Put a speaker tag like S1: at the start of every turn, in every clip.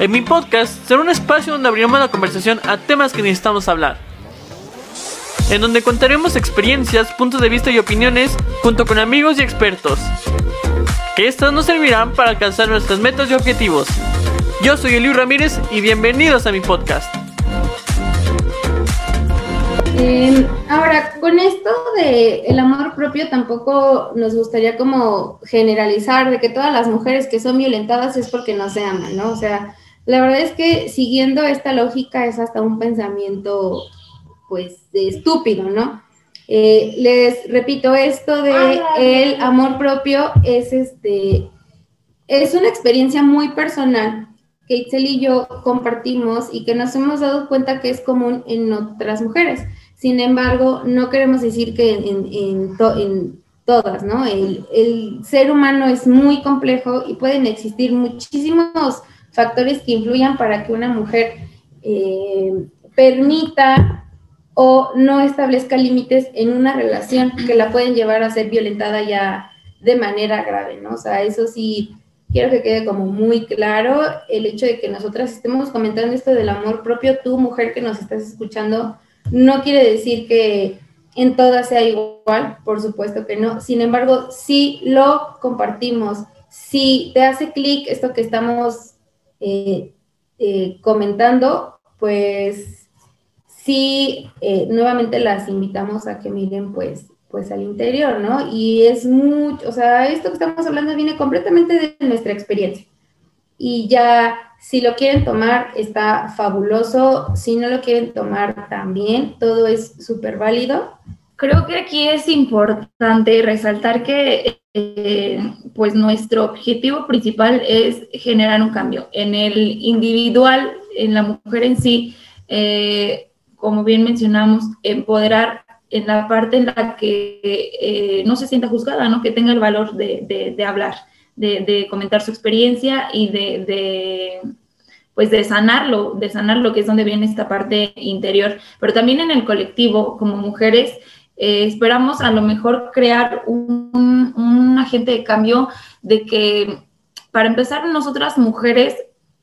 S1: En mi podcast será un espacio donde abriremos la conversación a temas que necesitamos hablar. En donde contaremos experiencias, puntos de vista y opiniones junto con amigos y expertos. Que estas nos servirán para alcanzar nuestras metas y objetivos. Yo soy Eliu Ramírez y bienvenidos a mi podcast.
S2: Em, ahora, con esto de el amor propio tampoco nos gustaría como generalizar de que todas las mujeres que son violentadas es porque no se aman, ¿no? O sea, la verdad es que siguiendo esta lógica es hasta un pensamiento, pues, de estúpido, ¿no? Eh, les repito, esto de el amor propio es este, es una experiencia muy personal que Itzel y yo compartimos y que nos hemos dado cuenta que es común en otras mujeres. Sin embargo, no queremos decir que en, todas, ¿no? El, ser humano es muy complejo y pueden existir muchísimos factores que influyan para que una mujer eh, permita o no establezca límites en una relación que la pueden llevar a ser violentada ya de manera grave, ¿no? O sea, eso sí, quiero que quede como muy claro el hecho de que nosotras estemos comentando esto del amor propio, tú mujer que nos estás escuchando, no quiere decir que en todas sea igual, por supuesto que no. Sin embargo, si lo compartimos, si te hace clic esto que estamos eh, eh, comentando, pues sí, eh, nuevamente las invitamos a que miren pues, pues al interior, ¿no? Y es mucho, o sea, esto que estamos hablando viene completamente de nuestra experiencia. Y ya si lo quieren tomar, está fabuloso. Si no lo quieren tomar, también. Todo es súper válido.
S3: Creo que aquí es importante resaltar que eh, pues nuestro objetivo principal es generar un cambio. En el individual, en la mujer en sí, eh, como bien mencionamos, empoderar en la parte en la que eh, no se sienta juzgada, ¿no? que tenga el valor de, de hablar de, comentar su experiencia y de, pues de sanarlo, de sanar lo que es donde viene esta parte interior. Pero también en el colectivo, como mujeres, eh, esperamos a lo mejor crear un, un, agente de cambio de que, para empezar, nosotras mujeres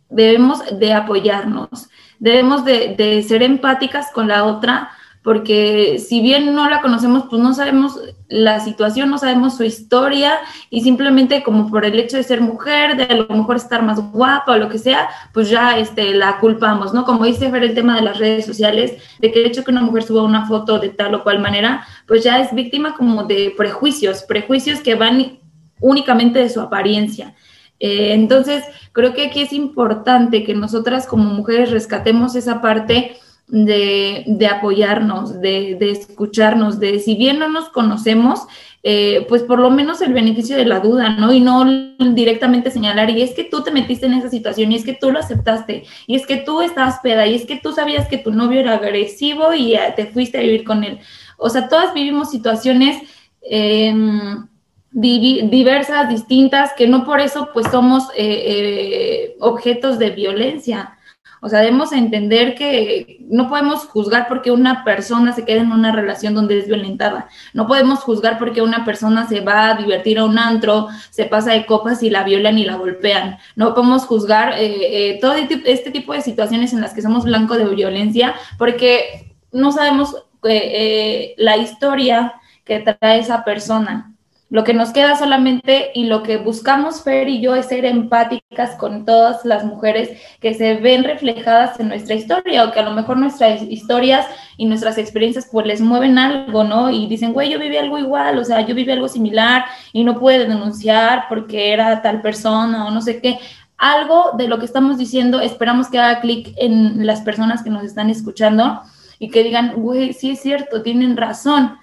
S3: debemos de apoyarnos, debemos de, de ser empáticas con la otra porque si bien no la conocemos, pues no sabemos la situación, no sabemos su historia y simplemente como por el hecho de ser mujer, de a lo mejor estar más guapa o lo que sea, pues ya este, la culpamos, ¿no? Como dice ver el tema de las redes sociales, de que el hecho que una mujer suba una foto de tal o cual manera, pues ya es víctima como de prejuicios, prejuicios que van únicamente de su apariencia. Eh, entonces, creo que aquí es importante que nosotras como mujeres rescatemos esa parte de, apoyarnos, de, escucharnos, de si bien no nos conocemos, eh, pues por lo menos el beneficio de la duda, ¿no? Y no directamente señalar, y es que tú te metiste en esa situación, y es que tú lo aceptaste, y es que tú estabas peda, y es que tú sabías que tu novio era agresivo y te fuiste a vivir con él. O sea, todas vivimos situaciones em, diversas, distintas, que no por eso pues somos eh, eh, objetos de violencia. O sea, debemos entender que no podemos juzgar porque una persona se queda en una relación donde es violentada. No podemos juzgar porque una persona se va a divertir a un antro, se pasa de copas y la violan y la golpean. No podemos juzgar eh, eh, todo este tipo de situaciones en las que somos blanco de violencia porque no sabemos eh, la historia que trae esa persona. Lo que nos queda solamente y lo que buscamos Fer y yo es ser empáticas con todas las mujeres que se ven reflejadas en nuestra historia o que a lo mejor nuestras historias y nuestras experiencias pues les mueven algo, ¿no? Y dicen, güey, yo viví algo igual, o sea, yo viví algo similar y no pude denunciar porque era tal persona o no sé qué. Algo de lo que estamos diciendo, esperamos que haga clic en las personas que nos están escuchando y que digan, güey, sí es cierto, tienen razón.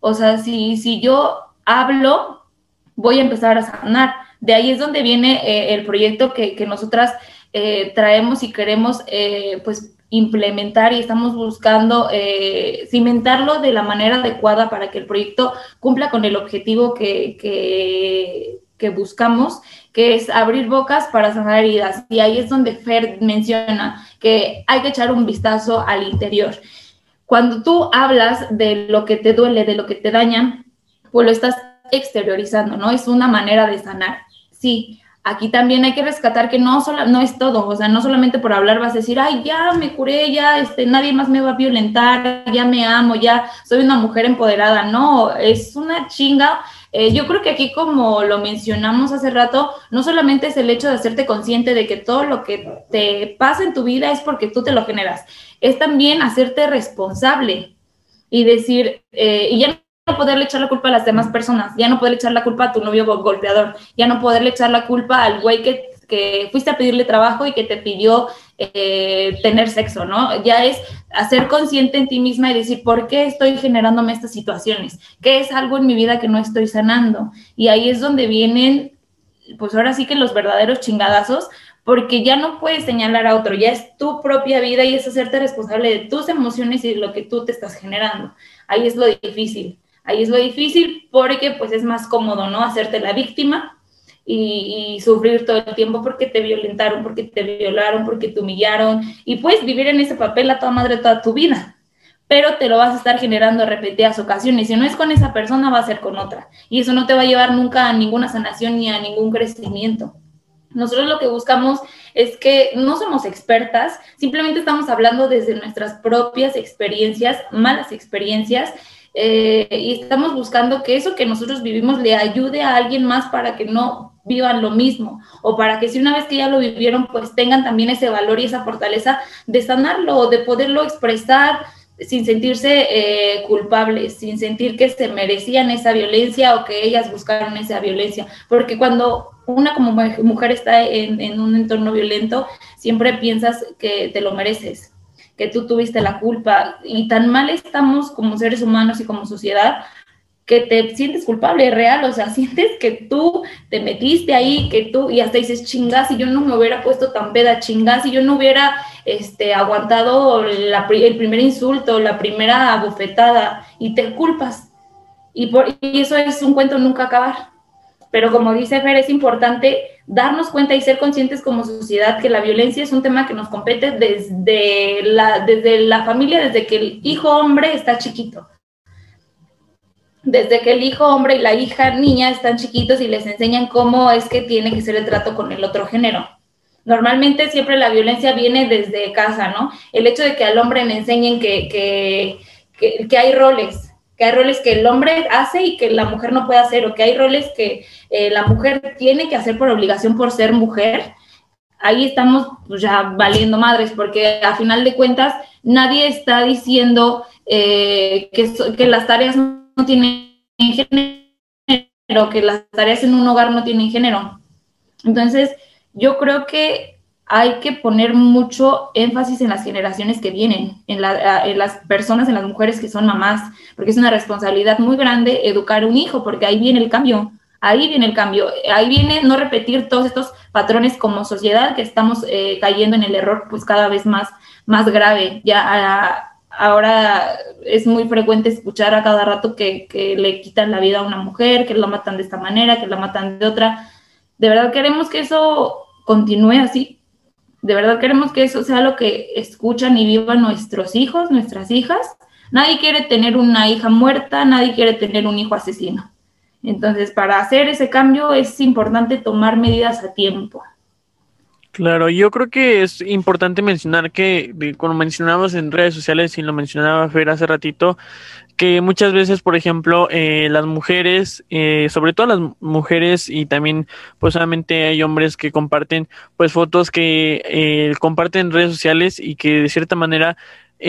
S3: O sea, si, si yo hablo, voy a empezar a sanar. De ahí es donde viene eh, el proyecto que, nosotras eh, traemos y queremos eh, pues implementar y estamos buscando cimentarlo de la manera adecuada para que el proyecto cumpla con el objetivo que, que, que buscamos, que es abrir bocas para sanar heridas. Y ahí es donde Fer menciona que hay que echar un vistazo al interior. Cuando tú hablas de lo que te duele, de lo que te daña, pues lo estás exteriorizando, ¿no? Es una manera de sanar. Sí, aquí también hay que rescatar que no, solo, no es todo, o sea, no solamente por hablar vas a decir, ay, ya me curé, ya este, nadie más me va a violentar, ya me amo, ya soy una mujer empoderada. No, es una chinga. Eh, yo creo que aquí, como lo mencionamos hace rato, no solamente es el hecho de hacerte consciente de que todo lo que te pasa en tu vida es porque tú te lo generas, es también hacerte responsable y decir, eh, y ya no poderle echar la culpa a las demás personas, ya no poderle echar la culpa a tu novio golpeador, ya no poderle echar la culpa al güey que, que fuiste a pedirle trabajo y que te pidió eh, tener sexo, ¿no? Ya es hacer consciente en ti misma y decir, ¿por qué estoy generándome estas situaciones? ¿Qué es algo en mi vida que no estoy sanando? Y ahí es donde vienen, pues ahora sí que los verdaderos chingadazos, porque ya no puedes señalar a otro, ya es tu propia vida y es hacerte responsable de tus emociones y de lo que tú te estás generando. Ahí es lo difícil. Ahí es lo difícil porque pues es más cómodo, ¿no? Hacerte la víctima y, sufrir todo el tiempo porque te violentaron, porque te violaron, porque te humillaron y puedes vivir en ese papel a toda madre toda tu vida, pero te lo vas a estar generando repetidas ocasiones. Si no es con esa persona, va a ser con otra y eso no te va a llevar nunca a ninguna sanación ni a ningún crecimiento. Nosotros lo que buscamos es que no somos expertas, simplemente estamos hablando desde nuestras propias experiencias, malas experiencias, eh, y estamos buscando que eso que nosotros vivimos le ayude a alguien más para que no vivan lo mismo o para que si una vez que ya lo vivieron pues tengan también ese valor y esa fortaleza de sanarlo, de poderlo expresar sin sentirse eh, culpables, sin sentir que se merecían esa violencia o que ellas buscaron esa violencia, porque cuando una como mujer está en un entorno violento, siempre piensas que te lo mereces, que tú tuviste la culpa y tan mal estamos como seres humanos y como sociedad que te sientes culpable, real, o sea, sientes que tú te metiste ahí, que tú, y hasta dices, chingas, si yo no me hubiera puesto tan peda, chingas, si yo no hubiera este, aguantado la, el primer insulto, la primera bofetada, y te culpas. Y, por, y eso es un cuento nunca acabar. Pero como dice Fer, es importante darnos cuenta y ser conscientes como sociedad que la violencia es un tema que nos compete desde la, desde la familia, desde que el hijo hombre está chiquito. Desde que el hijo hombre y la hija niña están chiquitos y les enseñan cómo es que tiene que ser el trato con el otro género. Normalmente siempre la violencia viene desde casa, ¿no? El hecho de que al hombre le enseñen que, que, que, que hay roles, hay roles que el hombre hace y que la mujer no puede hacer, o que hay roles que eh, la mujer tiene que hacer por obligación por ser mujer, ahí estamos pues, ya valiendo madres, porque a final de cuentas nadie está diciendo eh, que, que las tareas no tienen género, que las tareas en un hogar no tienen género. Entonces, yo creo que hay que poner mucho énfasis en las generaciones que vienen, en, las personas, en las mujeres que son mamás, porque es una responsabilidad muy grande educar un hijo, porque ahí viene el cambio, ahí viene el cambio, ahí viene no repetir todos estos patrones como sociedad que estamos eh, cayendo en el error pues cada vez más, más grave. Ya ahora es muy frecuente escuchar a cada rato que, que le quitan la vida a una mujer, que la matan de esta manera, que la matan de otra. De verdad queremos que eso continúe así, de verdad queremos que eso sea lo que escuchan y vivan nuestros hijos, nuestras hijas. Nadie quiere tener una hija muerta, nadie quiere tener un hijo asesino. Entonces, para hacer ese cambio es importante tomar medidas a tiempo.
S1: Claro, yo creo que es importante mencionar que, como mencionamos en redes sociales y lo mencionaba Fer hace ratito, que muchas veces, por ejemplo, eh, las mujeres, eh, sobre todo las mujeres y también, pues solamente hay hombres que comparten, pues fotos que eh, comparten en redes sociales y que de cierta manera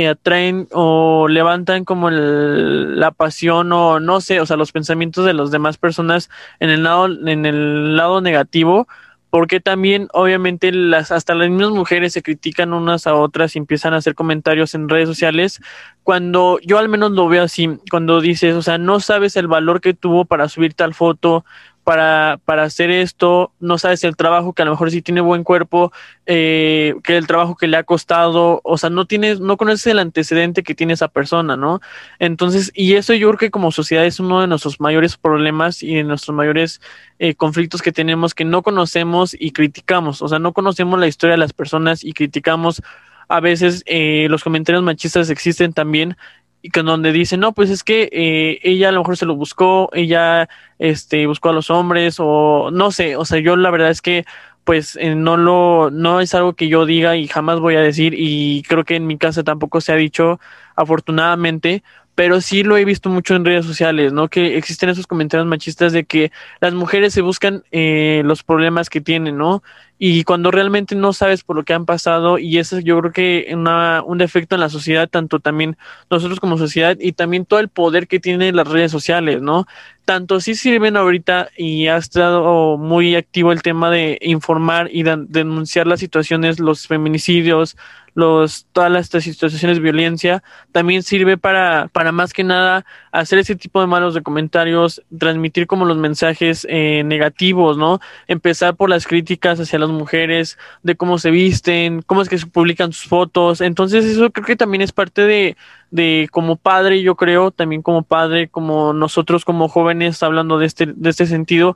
S1: atraen o levantan como la pasión o no sé, o sea, los pensamientos de las demás personas en el lado, en el lado negativo porque también obviamente las hasta las mismas mujeres se critican unas a otras y empiezan a hacer comentarios en redes sociales cuando yo al menos lo veo así cuando dices o sea no sabes el valor que tuvo para subir tal foto para, para hacer esto, no sabes el trabajo que a lo mejor sí tiene buen cuerpo, eh, que el trabajo que le ha costado, o sea, no tienes, no conoces el antecedente que tiene esa persona, ¿no? Entonces, y eso yo creo que como sociedad es uno de nuestros mayores problemas y de nuestros mayores eh, conflictos que tenemos que no conocemos y criticamos, o sea, no conocemos la historia de las personas y criticamos a veces eh, los comentarios machistas existen también y que donde dicen, no, pues es que eh, ella a lo mejor se lo buscó, ella este, buscó a los hombres o no sé, o sea, yo la verdad es que pues eh, no lo, no es algo que yo diga y jamás voy a decir y creo que en mi casa tampoco se ha dicho afortunadamente, pero sí lo he visto mucho en redes sociales, ¿no? Que existen esos comentarios machistas de que las mujeres se buscan eh, los problemas que tienen, ¿no? Y cuando realmente no sabes por lo que han pasado, y eso yo creo que una, un defecto en la sociedad, tanto también nosotros como sociedad, y también todo el poder que tienen las redes sociales, ¿no? Tanto sí sirven ahorita y ha estado muy activo el tema de informar y denunciar las situaciones, los feminicidios, los, todas las situaciones de violencia, también sirve para, para más que nada hacer ese tipo de malos de comentarios, transmitir como los mensajes eh, negativos, ¿no? Empezar por las críticas hacia las mujeres, de cómo se visten, cómo es que se publican sus fotos. Entonces eso creo que también es parte de, de como padre, yo creo, también como padre, como nosotros como jóvenes, hablando de este, de este sentido,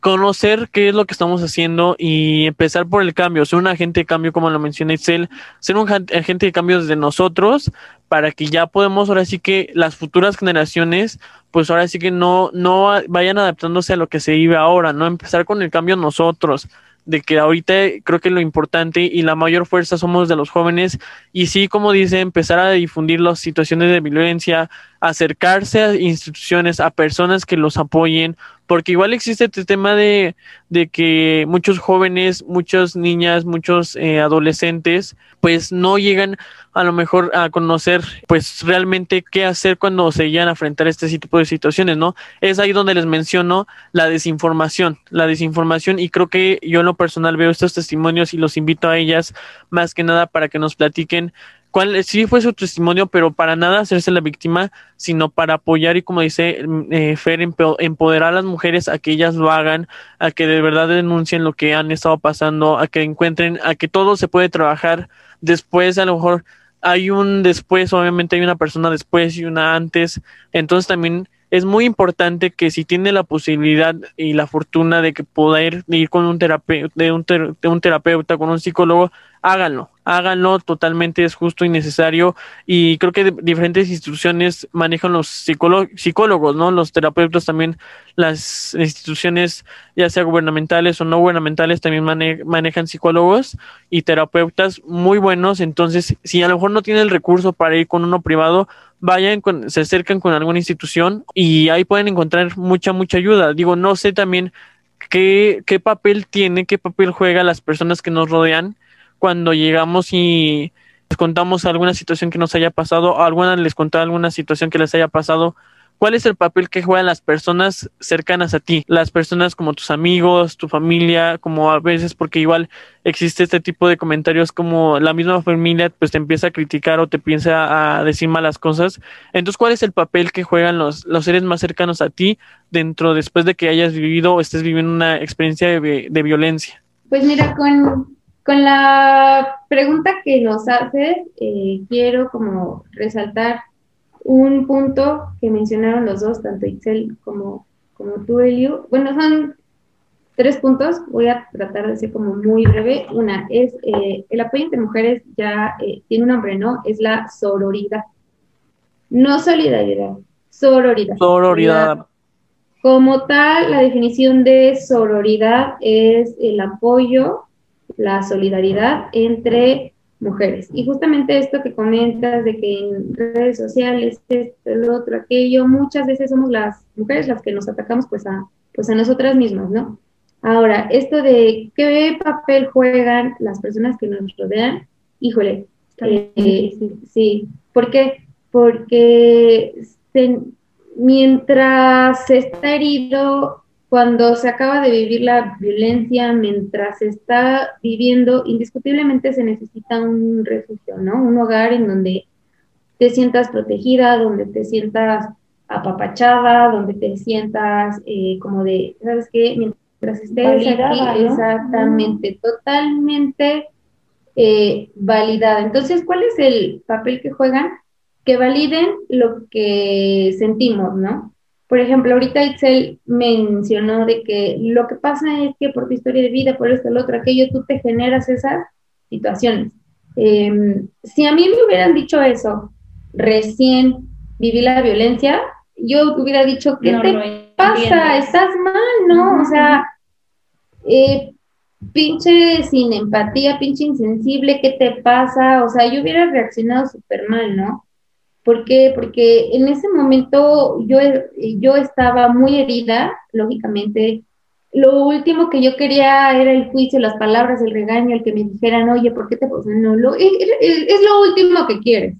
S1: conocer qué es lo que estamos haciendo y empezar por el cambio, ser un agente de cambio, como lo menciona Excel, ser un agente de cambio desde nosotros para que ya podemos, ahora sí que las futuras generaciones, pues ahora sí que no, no vayan adaptándose a lo que se vive ahora, ¿no? Empezar con el cambio nosotros, de que ahorita creo que lo importante y la mayor fuerza somos de los jóvenes y sí, como dice, empezar a difundir las situaciones de violencia, acercarse a instituciones, a personas que los apoyen, porque igual existe este tema de, de que muchos jóvenes, muchas niñas, muchos eh, adolescentes, pues no llegan a lo mejor a conocer pues realmente qué hacer cuando se llegan a enfrentar este tipo de situaciones, ¿no? Es ahí donde les menciono la desinformación, la desinformación y creo que yo en lo personal veo estos testimonios y los invito a ellas más que nada para que nos platiquen cuál sí fue su testimonio, pero para nada hacerse la víctima, sino para apoyar y como dice eh, Fer, empoderar a las mujeres a que ellas lo hagan, a que de verdad denuncien lo que han estado pasando, a que encuentren, a que todo se puede trabajar después, a lo mejor hay un después, obviamente hay una persona después y una antes, entonces también es muy importante que si tiene la posibilidad y la fortuna de que pueda ir, con un terapeuta, de un, de un terapeuta, con un psicólogo, háganlo, háganlo, totalmente es justo y necesario y creo que diferentes instituciones manejan los psicólogos, ¿no? Los terapeutas también, las instituciones ya sea gubernamentales o no gubernamentales también manejan psicólogos y terapeutas muy buenos, entonces si a lo mejor no tiene el recurso para ir con uno privado, vayan, con, se acercan con alguna institución y ahí pueden encontrar mucha, mucha ayuda. Digo, no sé también qué, qué papel tiene, qué papel juega las personas que nos rodean cuando llegamos y les contamos alguna situación que nos haya pasado, alguna les contó alguna situación que les haya pasado, ¿cuál es el papel que juegan las personas cercanas a ti? Las personas como tus amigos, tu familia, como a veces, porque igual existe este tipo de comentarios como la misma familia pues te empieza a criticar o te piensa a decir malas cosas. Entonces, ¿cuál es el papel que juegan los, los seres más cercanos a ti dentro, después de que hayas vivido o estés viviendo una experiencia de violencia?
S2: Pues mira, con con la pregunta que nos haces, eh, quiero como resaltar un punto que mencionaron los dos, tanto Itzel como, como tú, Elio. Bueno, son tres puntos, voy a tratar de ser como muy breve. Una es eh, el apoyo entre mujeres, ya eh, tiene un nombre, ¿no? Es la sororidad. No solidaridad, sororidad.
S1: Sororidad.
S2: Como tal, la definición de sororidad es el apoyo la solidaridad entre mujeres. Y justamente esto que comentas de que en redes sociales, esto, el otro, aquello, muchas veces somos las mujeres las que nos atacamos pues a, pues a nosotras mismas, ¿no? Ahora, esto de qué papel juegan las personas que nos rodean, híjole, eh, sí, ¿por qué? Porque mientras se está herido cuando se acaba de vivir la violencia, mientras se está viviendo, indiscutiblemente se necesita un refugio, ¿no? Un hogar en donde te sientas protegida, donde te sientas apapachada, donde te sientas eh, como de, ¿sabes qué? Mientras estés aquí, exactamente, totalmente eh, validada. Entonces, ¿cuál es el papel que juegan? Que validen lo que sentimos, ¿no? Por ejemplo, ahorita Itzel mencionó de que lo que pasa es que por tu historia de vida, por esto, lo otro, aquello, tú te generas esas situaciones. Em, si a mí me hubieran dicho eso recién viví la violencia, yo hubiera dicho, ¿qué te pasa? Estás mal, ¿no? O sea, eh, pinche sin empatía, pinche insensible, ¿qué te pasa? O sea, yo hubiera reaccionado súper mal, ¿no? ¿Por qué? Porque en ese momento yo, yo estaba muy herida, lógicamente. Lo último que yo quería era el juicio, las palabras, el regaño, el que me dijeran, oye, ¿por qué te pasa? No, lo, es, es lo último que quieres.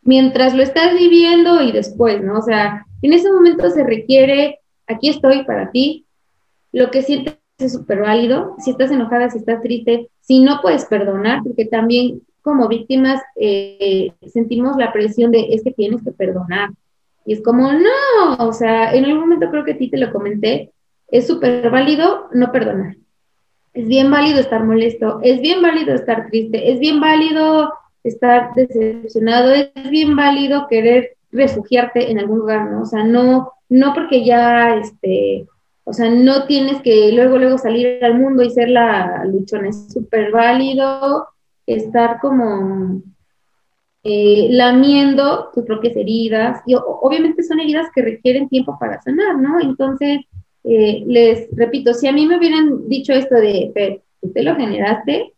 S2: Mientras lo estás viviendo y después, ¿no? O sea, en ese momento se requiere, aquí estoy para ti, lo que sientes es súper válido, si estás enojada, si estás triste, si no puedes perdonar, porque también como víctimas eh, sentimos la presión de es que tienes que perdonar. Y es como, no, o sea, en algún momento creo que a ti te lo comenté, es súper válido no perdonar. Es bien válido estar molesto, es bien válido estar triste, es bien válido estar decepcionado, es bien válido querer refugiarte en algún lugar, ¿no? O sea, no, no porque ya, este, o sea, no tienes que luego, luego salir al mundo y ser la luchona, es súper válido estar como eh, lamiendo tus propias heridas, y obviamente son heridas que requieren tiempo para sanar, ¿no? Entonces, eh, les repito, si a mí me hubieran dicho esto de, usted lo generaste,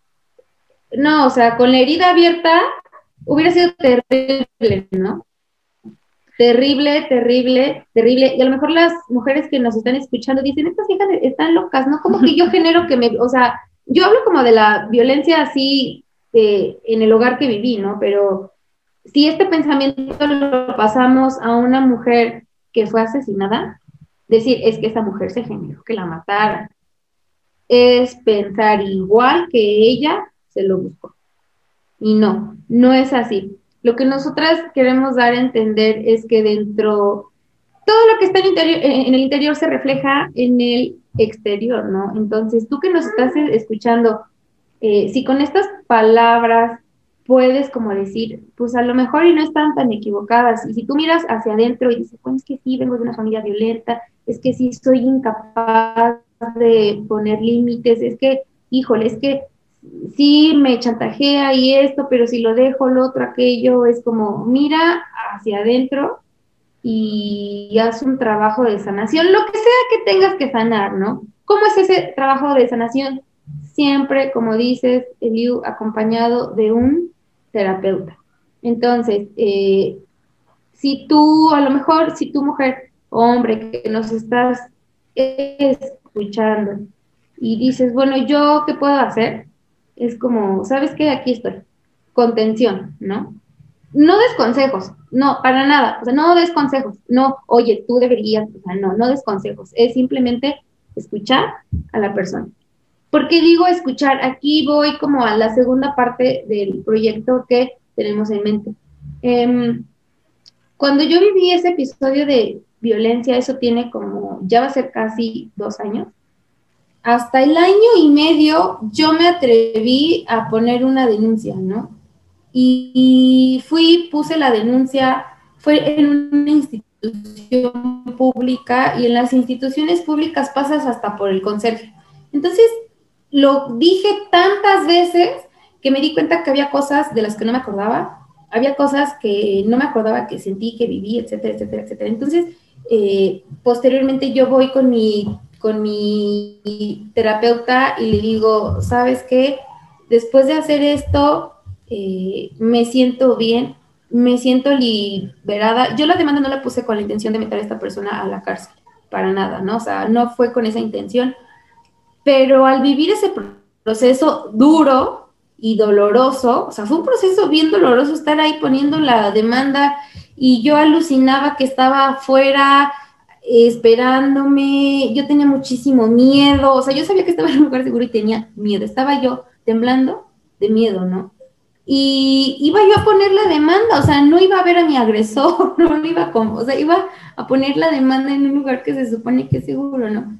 S2: no, o sea, con la herida abierta hubiera sido terrible, ¿no? Terrible, terrible, terrible. Y a lo mejor las mujeres que nos están escuchando dicen, estas hijas están locas, ¿no? Como que yo genero que me, o sea, yo hablo como de la violencia así en el hogar que viví, ¿no? Pero si este pensamiento lo pasamos a una mujer que fue asesinada, decir, es que esa mujer se generó que la mataran, es pensar igual que ella se lo buscó. Y no, no es así. Lo que nosotras queremos dar a entender es que dentro, todo lo que está en, interior, en el interior se refleja en el exterior, ¿no? Entonces, tú que nos estás escuchando, eh, si con estas palabras puedes como decir, pues a lo mejor y no están tan equivocadas, y si tú miras hacia adentro y dices, pues es que sí, vengo de una familia violenta, es que sí soy incapaz de poner límites, es que, híjole, es que sí me chantajea y esto, pero si lo dejo, lo otro, aquello, es como, mira hacia adentro y haz un trabajo de sanación, lo que sea que tengas que sanar, ¿no? ¿Cómo es ese trabajo de sanación? Siempre, como dices, Eliu, acompañado de un terapeuta. Entonces, eh, si tú, a lo mejor, si tu mujer, hombre, que nos estás escuchando y dices, bueno, ¿yo qué puedo hacer? Es como, ¿sabes qué? Aquí estoy. Contención, ¿no? No des consejos, no, para nada, o sea, no des consejos, no, oye, tú deberías, o sea, no, no des consejos, es simplemente escuchar a la persona. ¿Por qué digo escuchar? Aquí voy como a la segunda parte del proyecto que tenemos en mente. Em, cuando yo viví ese episodio de violencia, eso tiene como, ya va a ser casi dos años, hasta el año y medio yo me atreví a poner una denuncia, ¿no? Y, fui, puse la denuncia, fue en una institución pública y en las instituciones públicas pasas hasta por el conserje. Entonces, lo dije tantas veces que me di cuenta que había cosas de las que no me acordaba, había cosas que no me acordaba que sentí, que viví, etcétera, etcétera, etcétera. Entonces, eh, posteriormente yo voy con mi, con mi terapeuta y le digo, ¿sabes qué? Después de hacer esto, eh, me siento bien, me siento liberada. Yo la demanda no la puse con la intención de meter a esta persona a la cárcel, para nada, ¿no? O sea, no fue con esa intención pero al vivir ese proceso duro y doloroso, o sea, fue un proceso bien doloroso estar ahí poniendo la demanda y yo alucinaba que estaba afuera esperándome, yo tenía muchísimo miedo, o sea, yo sabía que estaba en un lugar seguro y tenía miedo, estaba yo temblando de miedo, ¿no? Y iba yo a poner la demanda, o sea, no iba a ver a mi agresor, no, iba a, o sea, iba a poner la demanda en un lugar que se supone que es seguro, ¿no?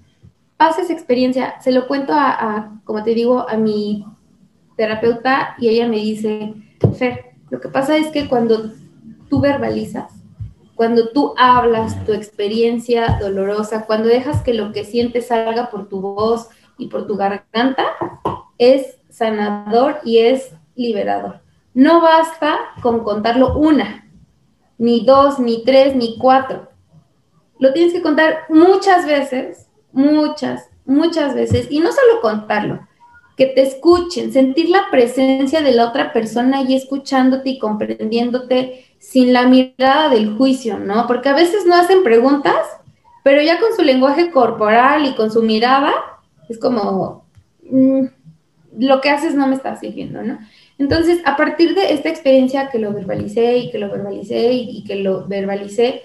S2: Pasa esa experiencia, se lo cuento a, como te digo, a mi terapeuta y ella me dice, Fer, lo que pasa es que cuando tú verbalizas, cuando tú hablas tu experiencia dolorosa, cuando dejas que lo que sientes salga por tu voz y por tu garganta, es sanador y es liberador. No basta con contarlo una, ni dos, ni tres, ni cuatro. Lo tienes que contar muchas veces, muchas, muchas veces, y no solo contarlo, que te escuchen, sentir la presencia de la otra persona y escuchándote y comprendiéndote sin la mirada del juicio, ¿no? Porque a veces no hacen preguntas, pero ya con su lenguaje corporal y con su mirada, es como, mm, lo que haces no me está sirviendo, ¿no? Entonces, a partir de esta experiencia que lo verbalicé y que lo verbalicé y, que lo verbalicé,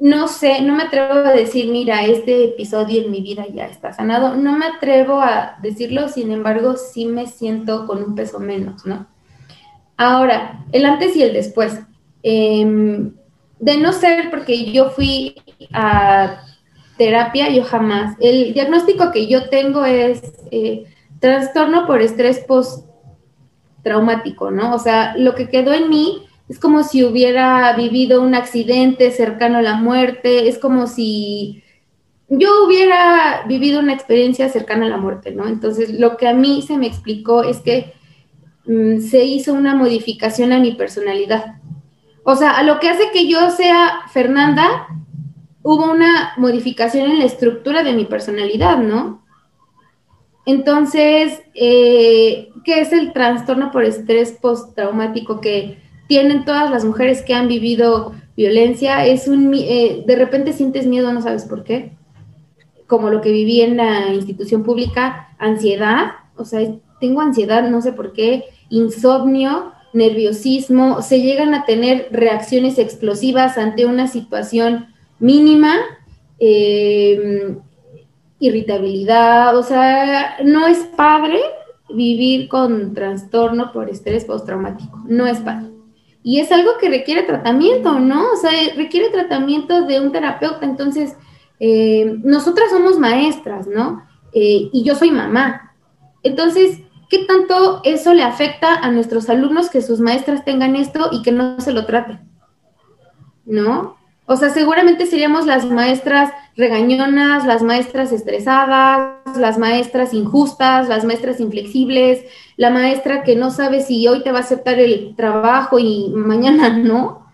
S2: no sé, no me atrevo a decir, mira, este episodio en mi vida ya está sanado. No me atrevo a decirlo, sin embargo, sí me siento con un peso menos, ¿no? Ahora, el antes y el después. Em, de no ser porque yo fui a terapia, yo jamás. El diagnóstico que yo tengo es eh, trastorno por estrés post-traumático, ¿no? O sea, lo que quedó en mí es como si hubiera vivido un accidente cercano a la muerte, es como si yo hubiera vivido una experiencia cercana a la muerte, ¿no? Entonces, lo que a mí se me explicó es que mm, se hizo una modificación a mi personalidad. O sea, a lo que hace que yo sea Fernanda, hubo una modificación en la estructura de mi personalidad, ¿no? Entonces, eh, ¿qué es el trastorno por estrés postraumático que tienen todas las mujeres que han vivido violencia, es un, eh, de repente sientes miedo, no sabes por qué, como lo que viví en la institución pública, ansiedad, o sea, tengo ansiedad, no sé por qué, insomnio, nerviosismo, se llegan a tener reacciones explosivas ante una situación mínima, em, irritabilidad, o sea, no es padre vivir con trastorno por estrés postraumático, no es padre. Y es algo que requiere tratamiento, ¿no? O sea, requiere tratamiento de un terapeuta. Entonces, eh, nosotras somos maestras, ¿no? Eh, y yo soy mamá. Entonces, ¿qué tanto eso le afecta a nuestros alumnos que sus maestras tengan esto y que no se lo traten? ¿No? O sea, seguramente seríamos las maestras regañonas, las maestras estresadas, las maestras injustas, las maestras inflexibles, la maestra que no sabe si hoy te va a aceptar el trabajo y mañana no,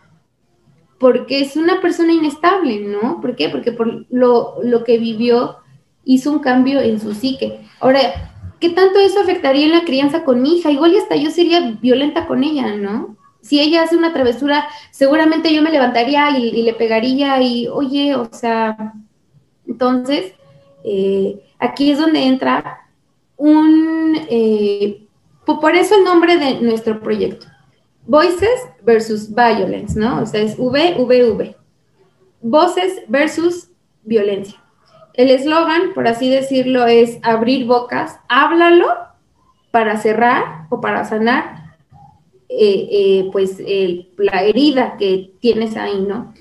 S2: porque es una persona inestable, ¿no? ¿Por qué? Porque por lo, lo que vivió hizo un cambio en su psique. Ahora, ¿qué tanto eso afectaría en la crianza con mi hija? Igual y hasta yo sería violenta con ella, ¿no? Si ella hace una travesura, seguramente yo me levantaría y, le pegaría y, oye, o sea, entonces, eh, aquí es donde entra un, eh, por eso el nombre de nuestro proyecto, Voices versus Violence, ¿no? O sea, es VVV, Voces versus Violencia. El eslogan, por así decirlo, es abrir bocas, háblalo para cerrar o para sanar eh, eh, pues la herida que tienes ahí, ¿no?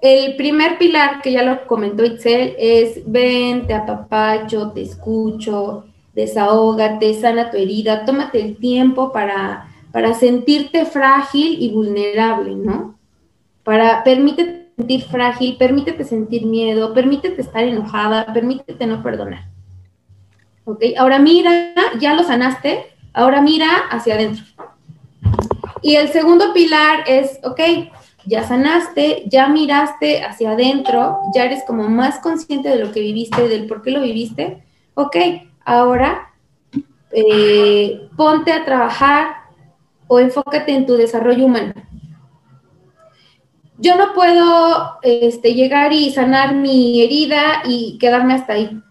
S2: El primer pilar, que ya lo comentó Itzel, es ven, te apapacho, te escucho, desahógate, sana tu herida, tómate el tiempo para, para sentirte frágil y vulnerable, ¿no? Para permítete sentir frágil, permítete sentir miedo, permítete estar enojada, permítete no perdonar. ¿Ok? Ahora mira, ya lo sanaste, ahora mira hacia adentro. Y el segundo pilar es, ok, ya sanaste, ya miraste hacia adentro, ya eres como más consciente de lo que viviste, del por qué lo viviste. Ok, ahora eh, ponte a trabajar o enfócate en tu desarrollo humano. Yo no puedo este, llegar y sanar mi herida y quedarme hasta ahí.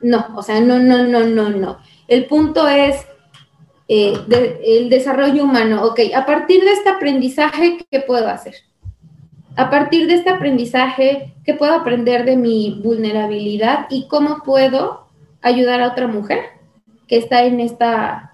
S2: No, o sea, no, no, no, no, no. El punto es eh, el desarrollo humano. Ok, a partir de este aprendizaje, ¿qué puedo hacer? A partir de este aprendizaje, ¿qué puedo aprender de mi vulnerabilidad y cómo puedo ayudar a otra mujer que está en esta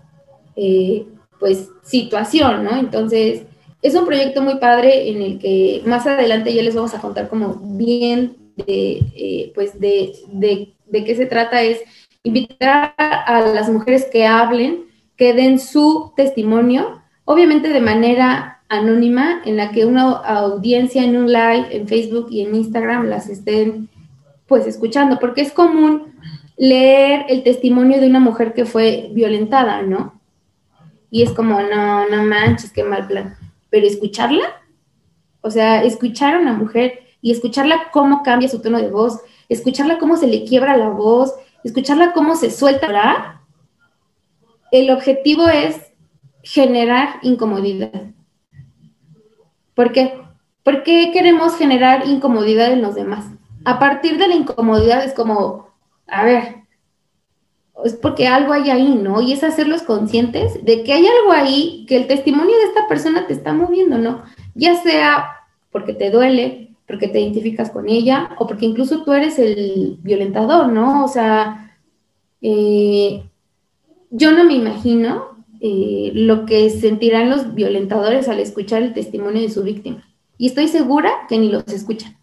S2: eh, pues situación, ¿no? Entonces, es un proyecto muy padre en el que más adelante ya les vamos a contar como bien de, eh, pues de, de, de qué se trata, es invitar a las mujeres que hablen que den su testimonio, obviamente de manera anónima, en la que una audiencia en un live en Facebook y en Instagram las estén pues escuchando, porque es común leer el testimonio de una mujer que fue violentada, ¿no? Y es como, no, no manches, qué mal plan. Pero escucharla, O sea, escuchar a una mujer y escucharla cómo cambia su tono de voz, escucharla cómo se le quiebra la voz, escucharla cómo se suelta, el objetivo es generar incomodidad. ¿Por qué? ¿Por qué queremos generar incomodidad en los demás? A partir de la incomodidad es como, a ver, es porque algo hay ahí, ¿no? Y es hacerlos conscientes de que hay algo ahí, que el testimonio de esta persona te está moviendo, ¿no? Ya sea porque te duele, porque te identificas con ella, o porque incluso tú eres el violentador, ¿no? O sea, eh, yo no me imagino eh, lo que sentirán los violentadores al escuchar el testimonio de su víctima. Y estoy segura que ni los escuchan.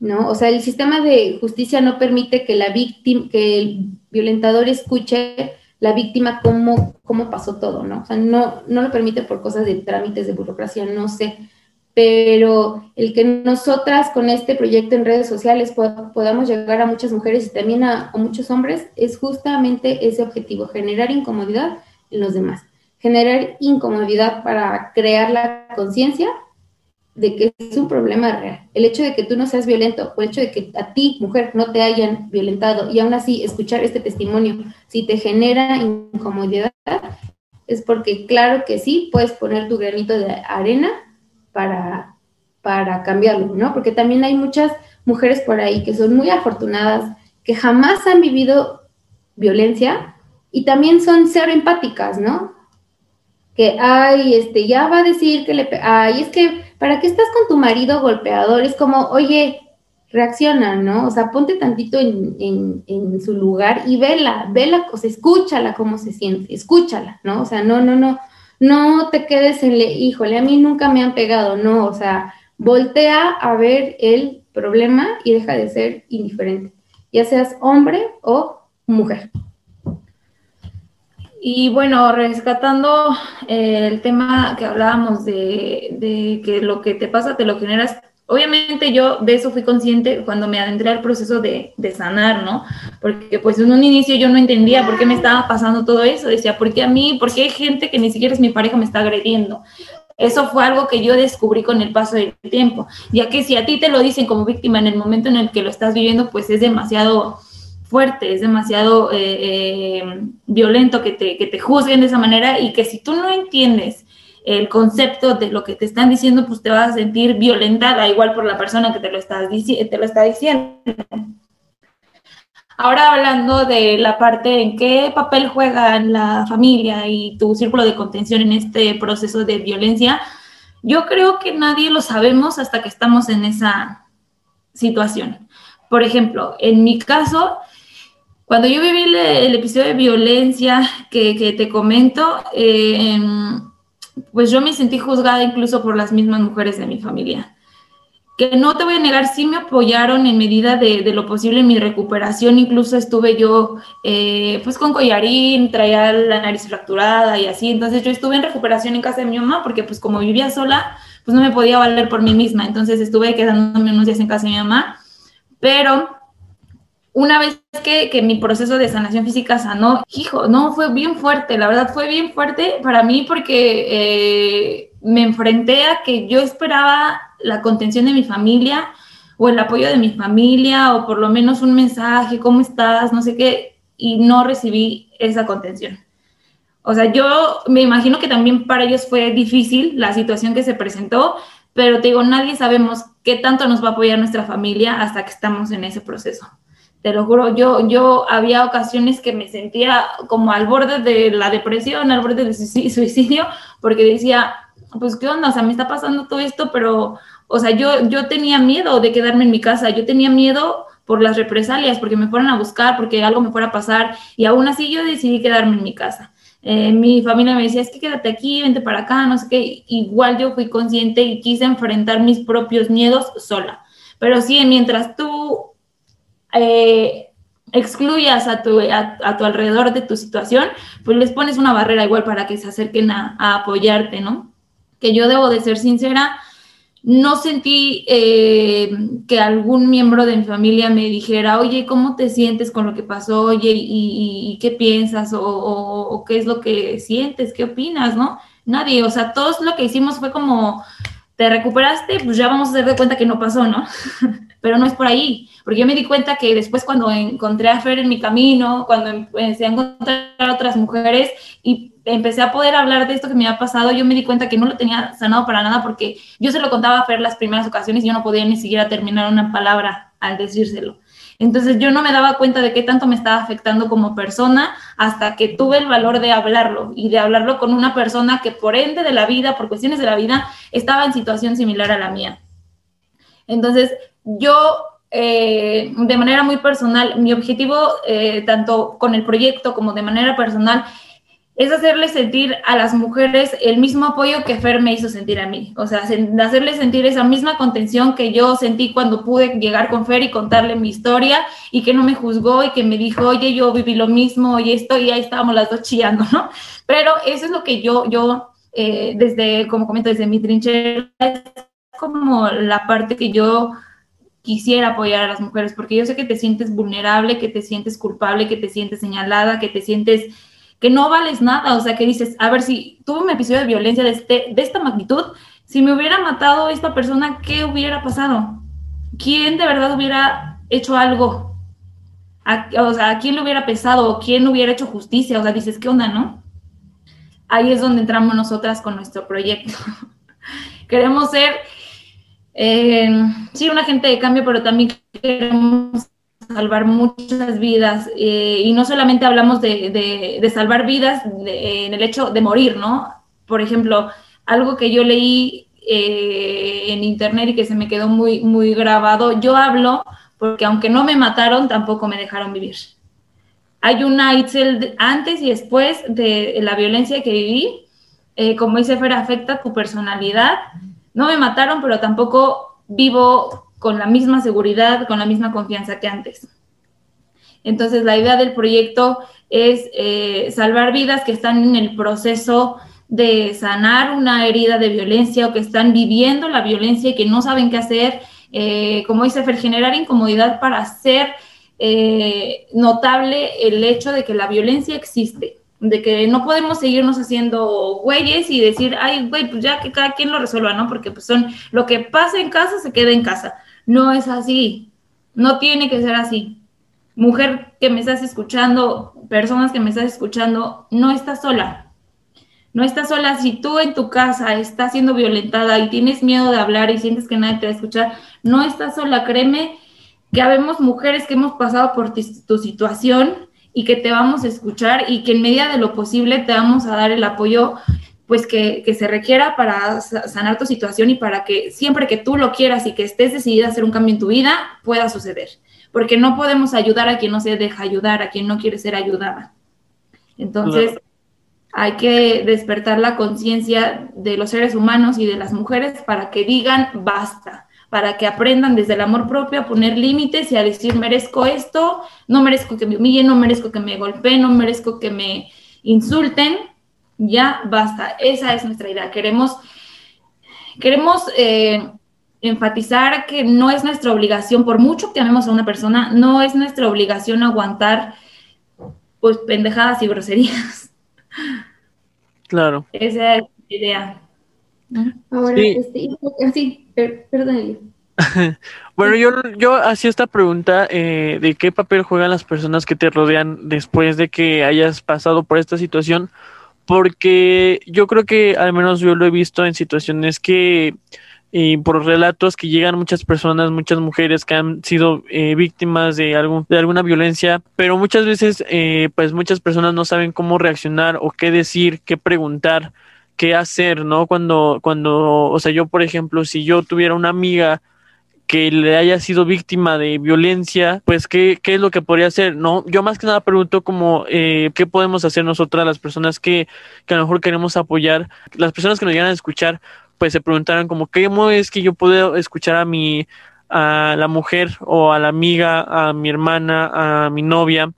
S2: ¿no? O sea, el sistema de justicia no permite que la víctima, que el violentador escuche la víctima cómo, cómo pasó todo, ¿no? O sea, no, no lo permite por cosas de trámites de burocracia, no sé. Pero el que nosotras con este proyecto en redes sociales podamos llegar a muchas mujeres y también a, a muchos hombres es justamente ese objetivo, generar incomodidad en los demás, generar incomodidad para crear la conciencia de que es un problema real. El hecho de que tú no seas violento o el hecho de que a ti, mujer, no te hayan violentado y aún así escuchar este testimonio, si te genera incomodidad, es porque claro que sí, puedes poner tu granito de arena para, para cambiarlo, ¿no? Porque también hay muchas mujeres por ahí que son muy afortunadas, que jamás han vivido violencia y también son cero empáticas, ¿no? Que, ay, este, ya va a decir que le, ay, es que ¿para qué estás con tu marido golpeador? Es como, oye, reacciona, ¿no? O sea, ponte tantito en, su lugar y vela, vela, o escúchala cómo se siente, escúchala, ¿no? O sea, no, no, no, no te quedes en, le, híjole, a mí nunca me han pegado, no, o sea, voltea a ver el problema y deja de ser indiferente, ya seas hombre o mujer.
S3: Y bueno, rescatando eh, el tema que hablábamos de, que lo que te pasa te lo generas, obviamente yo de eso fui consciente cuando me adentré al proceso de, de, sanar, ¿no? Porque pues en un inicio yo no entendía por qué me estaba pasando todo eso, decía, ¿por qué a mí? ¿Por qué hay gente que ni siquiera es mi pareja me está agrediendo? Eso fue algo que yo descubrí con el paso del tiempo, ya que si a ti te lo dicen como víctima en el momento en el que lo estás viviendo, pues es demasiado fuerte, es demasiado eh, eh, violento que te, que te juzguen de esa manera y que si tú no entiendes el concepto de lo que te están diciendo, pues te vas a sentir violentada igual por la persona que te lo, estás te lo está diciendo. Ahora hablando de la parte en qué papel juega la familia y tu círculo de contención en este proceso de violencia, yo creo que nadie lo sabemos hasta que estamos en esa situación. Por ejemplo, en mi caso, cuando yo viví el, episodio de violencia que, te comento, eh, pues yo me sentí juzgada incluso por las mismas mujeres de mi familia. Que no te voy a negar, sí me apoyaron en medida de, lo posible en mi recuperación. Incluso estuve yo, eh, pues con collarín, traía la nariz fracturada y así. Entonces yo estuve en recuperación en casa de mi mamá porque pues como vivía sola, pues no me podía valer por mí misma. Entonces estuve quedándome unos días en casa de mi mamá. Pero una vez que, mi proceso de sanación física sanó, hijo, no, fue bien fuerte, la verdad fue bien fuerte para mí porque eh, me enfrenté a que yo esperaba la contención de mi familia o el apoyo de mi familia o por lo menos un mensaje, ¿cómo estás? No sé qué, y no recibí esa contención. O sea, yo me imagino que también para ellos fue difícil la situación que se presentó, pero te digo, nadie sabemos qué tanto nos va a apoyar nuestra familia hasta que estamos en ese proceso te lo juro, yo, yo había ocasiones que me sentía como al borde de la depresión, al borde del suicidio, porque decía, pues qué onda, o sea, me está pasando todo esto, pero, o sea, yo, yo tenía miedo de quedarme en mi casa, yo tenía miedo por las represalias, porque me fueran a buscar, porque algo me fuera a pasar, y aún así yo decidí quedarme en mi casa. Eh, mi familia me decía, es que quédate aquí, vente para acá, no sé qué, igual yo fui consciente y quise enfrentar mis propios miedos sola. Pero sí, mientras tú eh, excluyas a tu, a, tu alrededor de tu situación, pues les pones una barrera igual para que se acerquen a, apoyarte, ¿no? Que yo debo de ser sincera, no sentí eh, que algún miembro de mi familia me dijera, oye, ¿cómo te sientes con lo que pasó? Oye, ¿y, qué piensas? O, qué es lo que sientes? ¿Qué opinas? ¿No? Nadie, o sea, todos lo que hicimos fue como te recuperaste, pues ya vamos a hacer de cuenta que no pasó, ¿no? Pero no es por ahí, porque yo me di cuenta que después cuando encontré a Fer en mi camino, cuando empecé a encontrar a otras mujeres y empecé a poder hablar de esto que me había pasado, yo me di cuenta que no lo tenía sanado para nada porque yo se lo contaba a Fer las primeras ocasiones y yo no podía ni siquiera terminar una palabra al decírselo. Entonces yo no me daba cuenta de qué tanto me estaba afectando como persona hasta que tuve el valor de hablarlo y de hablarlo con una persona que por ende de la vida, por cuestiones de la vida, estaba en situación similar a la mía. Entonces yo, eh, de manera muy personal, mi objetivo, eh, tanto con el proyecto como de manera personal, es hacerle sentir a las mujeres el mismo apoyo que Fer me hizo sentir a mí. O sea, hacerle sentir esa misma contención que yo sentí cuando pude llegar con Fer y contarle mi historia y que no me juzgó y que me dijo, oye, yo viví lo mismo y esto y ahí estábamos las dos chillando, ¿no? Pero eso es lo que yo, yo eh, desde, como comento, desde mi trinchera, es como la parte que yo quisiera apoyar a las mujeres, porque yo sé que te sientes vulnerable, que te sientes culpable, que te sientes señalada, que te sientes que no vales nada, o sea, que dices, a ver, si tuve un episodio de violencia de, este, de esta magnitud, si me hubiera matado esta persona, ¿qué hubiera pasado? ¿Quién de verdad hubiera hecho algo? o sea, ¿a quién le hubiera pesado? ¿Quién hubiera hecho justicia? O sea, dices, ¿qué onda, no? Ahí es donde entramos nosotras con nuestro proyecto. queremos ser, eh, sí, un agente de cambio, pero también queremos salvar muchas vidas eh, y no solamente hablamos de, salvar vidas en el hecho de morir, ¿no? Por ejemplo, algo que yo leí eh, en internet y que se me quedó muy, muy grabado, yo hablo porque aunque no me mataron, tampoco me dejaron vivir. Hay una Itzel antes y después de la violencia que viví, como dice Fer, afecta tu personalidad. No me mataron, pero tampoco vivo con la misma seguridad, con la misma confianza que antes. Entonces, la idea del proyecto es eh, salvar vidas que están en el proceso de sanar una herida de violencia o que están viviendo la violencia y que no saben qué hacer. Eh, como dice Fer, generar incomodidad para hacer eh, notable el hecho de que la violencia existe, de que no podemos seguirnos haciendo güeyes y decir, ay, güey, pues ya que cada quien lo resuelva, ¿no? Porque pues son, lo que pasa en casa se queda en casa. No es así. No tiene que ser así. Mujer que me estás escuchando, personas que me estás escuchando, no estás sola. No estás sola. Si tú en tu casa estás siendo violentada y tienes miedo de hablar y sientes que nadie te va a escuchar, no estás sola. Créeme que habemos mujeres que hemos pasado por tu situación y que te vamos a escuchar y que en medida de lo posible te vamos a dar el apoyo pues que, se requiera para sanar tu situación y para que siempre que tú lo quieras y que estés decidida a hacer un cambio en tu vida, pueda suceder. Porque no podemos ayudar a quien no se deja ayudar, a quien no quiere ser ayudada. Entonces, hay que despertar la conciencia de los seres humanos y de las mujeres para que digan basta, para que aprendan desde el amor propio a poner límites y a decir merezco esto, no merezco que me humillen, no merezco que me golpeen, no merezco que me insulten, ya basta. Esa es nuestra idea. Queremos, queremos eh, enfatizar que no es nuestra obligación, por mucho que amemos a una persona, no es nuestra obligación aguantar pues pendejadas y groserías.
S1: Claro.
S3: Esa es la idea.
S2: Ahora, sí. este, perdón.
S1: bueno, yo, yo hacía esta pregunta eh, de qué papel juegan las personas que te rodean después de que hayas pasado por esta situación, porque yo creo que al menos yo lo he visto en situaciones que por relatos que llegan muchas personas, muchas mujeres que han sido eh, víctimas de, algún, de alguna violencia, pero muchas veces eh, pues muchas personas no saben cómo reaccionar o qué decir, qué preguntar, qué hacer, ¿no? Cuando, cuando, o sea, yo por ejemplo, si yo tuviera una amiga que le haya sido víctima de violencia, pues ¿qué, qué es lo que podría hacer, ¿no? Yo más que nada pregunto como eh, qué podemos hacer nosotras, las personas que, que a lo mejor queremos apoyar, las personas que nos llegan a escuchar, pues se preguntaran como cómo es que yo puedo escuchar a mi, a la mujer o a la amiga, a mi hermana, a mi novia,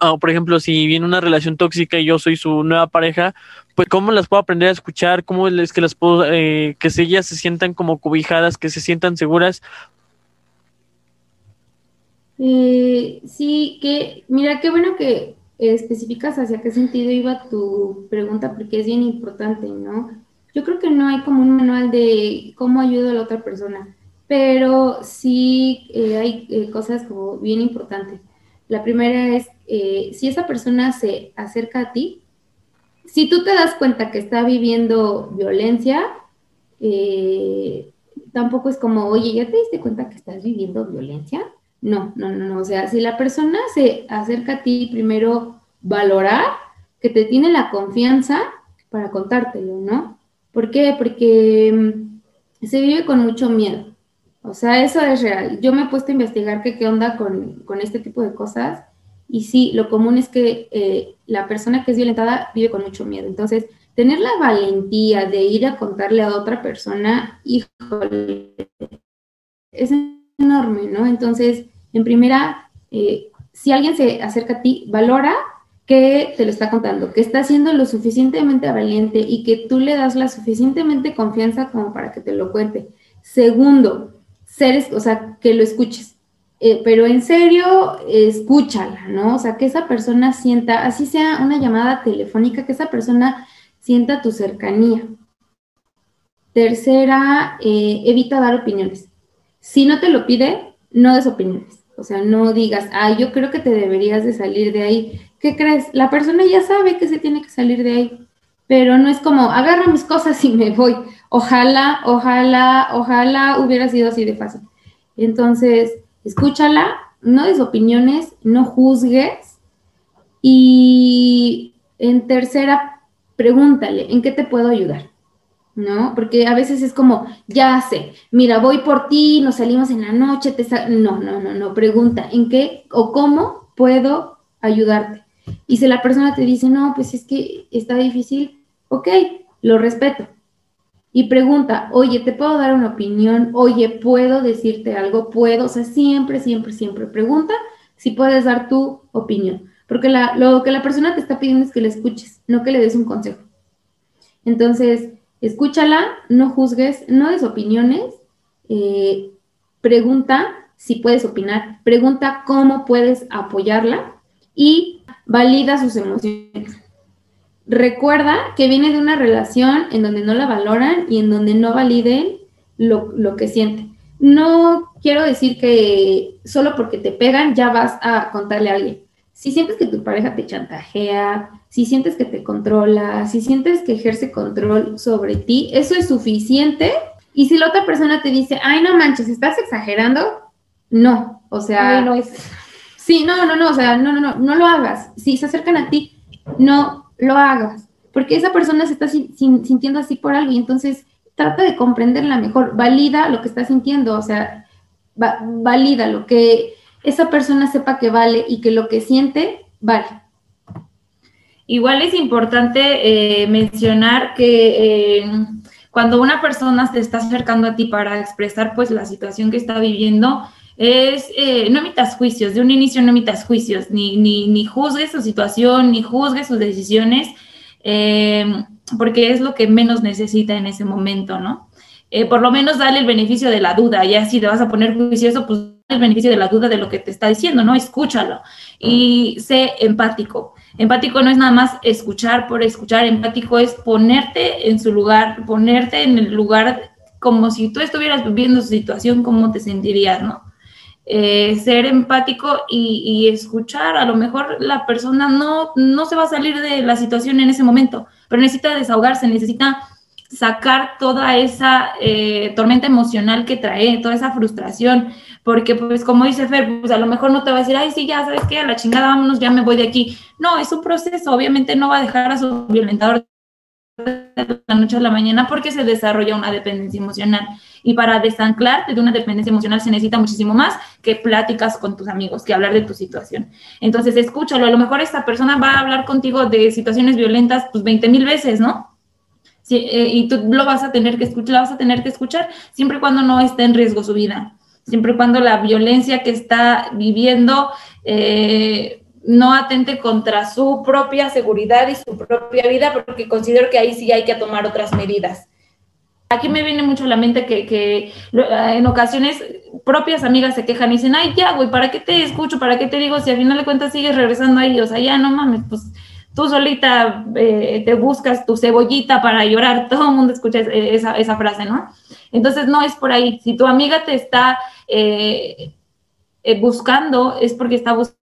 S1: o por ejemplo, si viene una relación tóxica y yo soy su nueva pareja, pues cómo las puedo aprender a escuchar, cómo es que las puedo, eh, que ellas se sientan como cobijadas, que se sientan seguras.
S2: Eh, sí, que mira, qué bueno que especificas hacia qué sentido iba tu pregunta, porque es bien importante, ¿no? yo creo que no hay como un manual de cómo ayudo a la otra persona, pero sí eh, hay eh, cosas como bien importantes. La primera es, eh, si esa persona se acerca a ti, si tú te das cuenta que está viviendo violencia, tampoco es como, oye, ¿ya te diste cuenta que estás viviendo violencia? No, no, no, no. O sea, si la persona se acerca a ti, primero valorar que te tiene la confianza para contártelo, ¿no? ¿Por qué? Porque mm, se vive con mucho miedo. O sea, eso es real. Yo me he puesto a investigar qué onda con, con, este tipo de cosas y sí, lo común es que eh, la persona que es violentada vive con mucho miedo. Entonces, tener la valentía de ir a contarle a otra persona, híjole, es enorme, ¿no? Entonces, en primera, eh, si alguien se acerca a ti, valora que te lo está contando, que está siendo lo suficientemente valiente y que tú le das la suficientemente confianza como para que te lo cuente. Segundo, seres, o sea, que lo escuches. Eh, pero en serio, escúchala, ¿no? O sea, que esa persona sienta, así sea una llamada telefónica, que esa persona sienta tu cercanía. Tercera, eh, evita dar opiniones. Si no te lo pide, no des opiniones. O sea, no digas, ah, yo creo que te deberías de salir de ahí. ¿qué crees? La persona ya sabe que se tiene que salir de ahí, pero no es como, agarra mis cosas y me voy. Ojalá, ojalá, ojalá hubiera sido así de fácil. Entonces, escúchala, no des opiniones, no juzgues. Y en tercera, pregúntale, ¿en qué te puedo ayudar? ¿no? Porque a veces es como, ya sé, mira, voy por ti, nos salimos en la noche, te no, no, no, no, pregunta, ¿en qué o cómo puedo ayudarte? Y si la persona te dice, no, pues es que está difícil, ok, lo respeto. Y pregunta, oye, ¿te puedo dar una opinión? Oye, ¿puedo decirte algo? ¿Puedo? O sea, siempre, siempre, siempre pregunta si puedes dar tu opinión. Porque lo que la persona te está pidiendo es que le escuches, no que le des un consejo. Entonces, escúchala, no juzgues, no des opiniones, eh, pregunta si puedes opinar, pregunta cómo puedes apoyarla y valida sus emociones. Recuerda que viene de una relación en donde no la valoran y en donde no validen lo, que siente. No quiero decir que solo porque te pegan ya vas a contarle a alguien. Si sientes que tu pareja te chantajea, si sientes que te controla, si sientes que ejerce control sobre ti, eso es suficiente. Y si la otra persona te dice, ay, no manches, ¿estás exagerando? No, o sea, no es Sí, no, no, no, o sea, no, no, no, no lo hagas. Si se acercan a ti, no lo hagas, porque esa persona se está sintiendo así por algo y entonces trata de comprenderla mejor, valida lo que está sintiendo, o sea, valida lo que esa persona sepa que vale y que lo que siente vale.
S3: Igual es importante eh, mencionar que eh, cuando una persona se está acercando a ti para expresar pues la situación que está viviendo, es, eh, no emitas juicios, de un inicio no emitas juicios, ni, ni, ni juzgues su situación, ni juzgues sus decisiones, eh, porque es lo que menos necesita en ese momento, ¿no? Eh, por lo menos dale el beneficio de la duda, ya si te vas a poner juicioso, pues dale el beneficio de la duda de lo que te está diciendo, ¿no? Escúchalo y sé empático. Empático no es nada más escuchar por escuchar, empático es ponerte en su lugar, ponerte en el lugar como si tú estuvieras viviendo su situación, cómo te sentirías, ¿no? Eh, ser empático y, escuchar. A lo mejor la persona no, no se va a salir de la situación en ese momento, pero necesita desahogarse, necesita sacar toda esa eh, tormenta emocional que trae, toda esa frustración, porque pues como dice Fer, pues a lo mejor no te va a decir, ay, sí, ya sabes qué, a la chingada, vámonos, ya me voy de aquí. No, es un proceso, obviamente no va a dejar a su violentador de la noche a la mañana porque se desarrolla una dependencia emocional. Y para desanclarte de una dependencia emocional se necesita muchísimo más que pláticas con tus amigos, que hablar de tu situación. Entonces, escúchalo. A lo mejor esta persona va a hablar contigo de situaciones violentas pues 20 mil veces, ¿no? Eh, y tú lo vas a tener que escuchar, vas a tener que escuchar siempre y cuando no esté en riesgo su vida, siempre y cuando la violencia que está viviendo eh, no atente contra su propia seguridad y su propia vida, porque considero que ahí sí hay que tomar otras medidas. Aquí me viene mucho a la mente que, en ocasiones propias amigas se quejan y dicen, ay, ya, güey, ¿para qué te escucho? ¿Para qué te digo? Si al final de cuentas sigues regresando ahí, o sea, ya no mames, pues tú solita eh, te buscas tu cebollita para llorar, todo el mundo escucha esa, frase, ¿no? Entonces no es por ahí. Si tu amiga te está eh, eh, buscando, es porque está buscando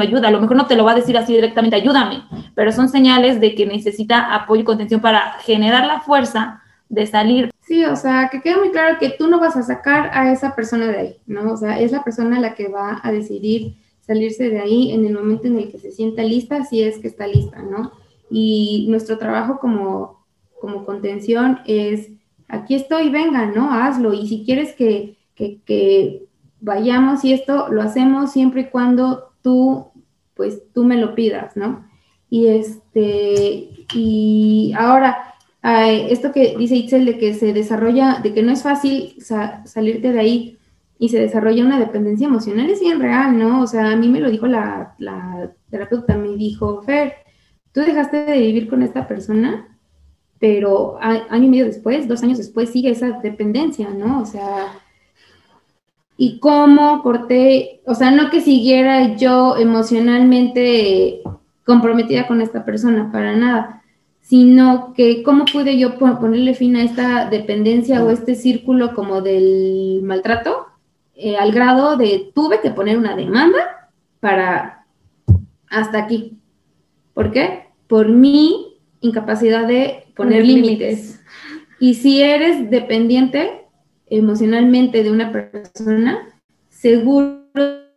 S3: ayuda. A lo mejor no te lo va a decir así directamente, ayúdame, pero son señales de que necesita apoyo y contención para generar la fuerza de salir.
S2: Sí, o sea, que quede muy claro que tú no vas a sacar a esa persona de ahí, ¿no? O sea, es la persona la que va a decidir salirse de ahí en el momento en el que se sienta lista, si es que está lista, ¿no? Y nuestro trabajo como, como contención es, aquí estoy, venga, ¿no? Hazlo. Y si quieres que, que, que vayamos y esto lo hacemos siempre y cuando tú, pues tú me lo pidas, ¿no? Y este, y ahora, esto que dice Itzel de que se desarrolla, de que no es fácil salirte de ahí, y se desarrolla una dependencia emocional es bien real, ¿no? O sea, a mí me lo dijo la, la terapeuta, me dijo, Fer, tú dejaste de vivir con esta persona, pero año y medio después, dos años después, sigue esa dependencia, ¿no? O sea, y cómo corté, o sea, no que siguiera yo emocionalmente comprometida con esta persona, para nada, sino que cómo pude yo ponerle fin a esta dependencia o este círculo como del maltrato eh, al grado de tuve que poner una demanda para hasta aquí. ¿Por qué? Por mi incapacidad de poner límites. Y si eres dependiente emocionalmente de una persona, seguro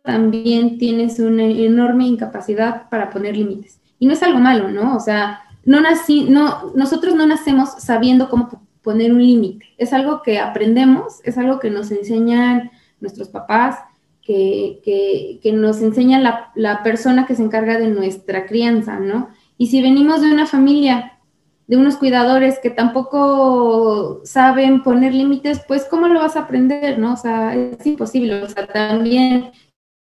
S2: también tienes una enorme incapacidad para poner límites. Y no es algo malo, ¿no? O sea, no nací, no, nosotros no nacemos sabiendo cómo poner un límite. Es algo que aprendemos, es algo que nos enseñan nuestros papás, que, nos enseña la, la, persona que se encarga de nuestra crianza, ¿no? Y si venimos de una familia, de unos cuidadores que tampoco saben poner límites, pues ¿cómo lo vas a aprender, no? O sea, es imposible. O sea, también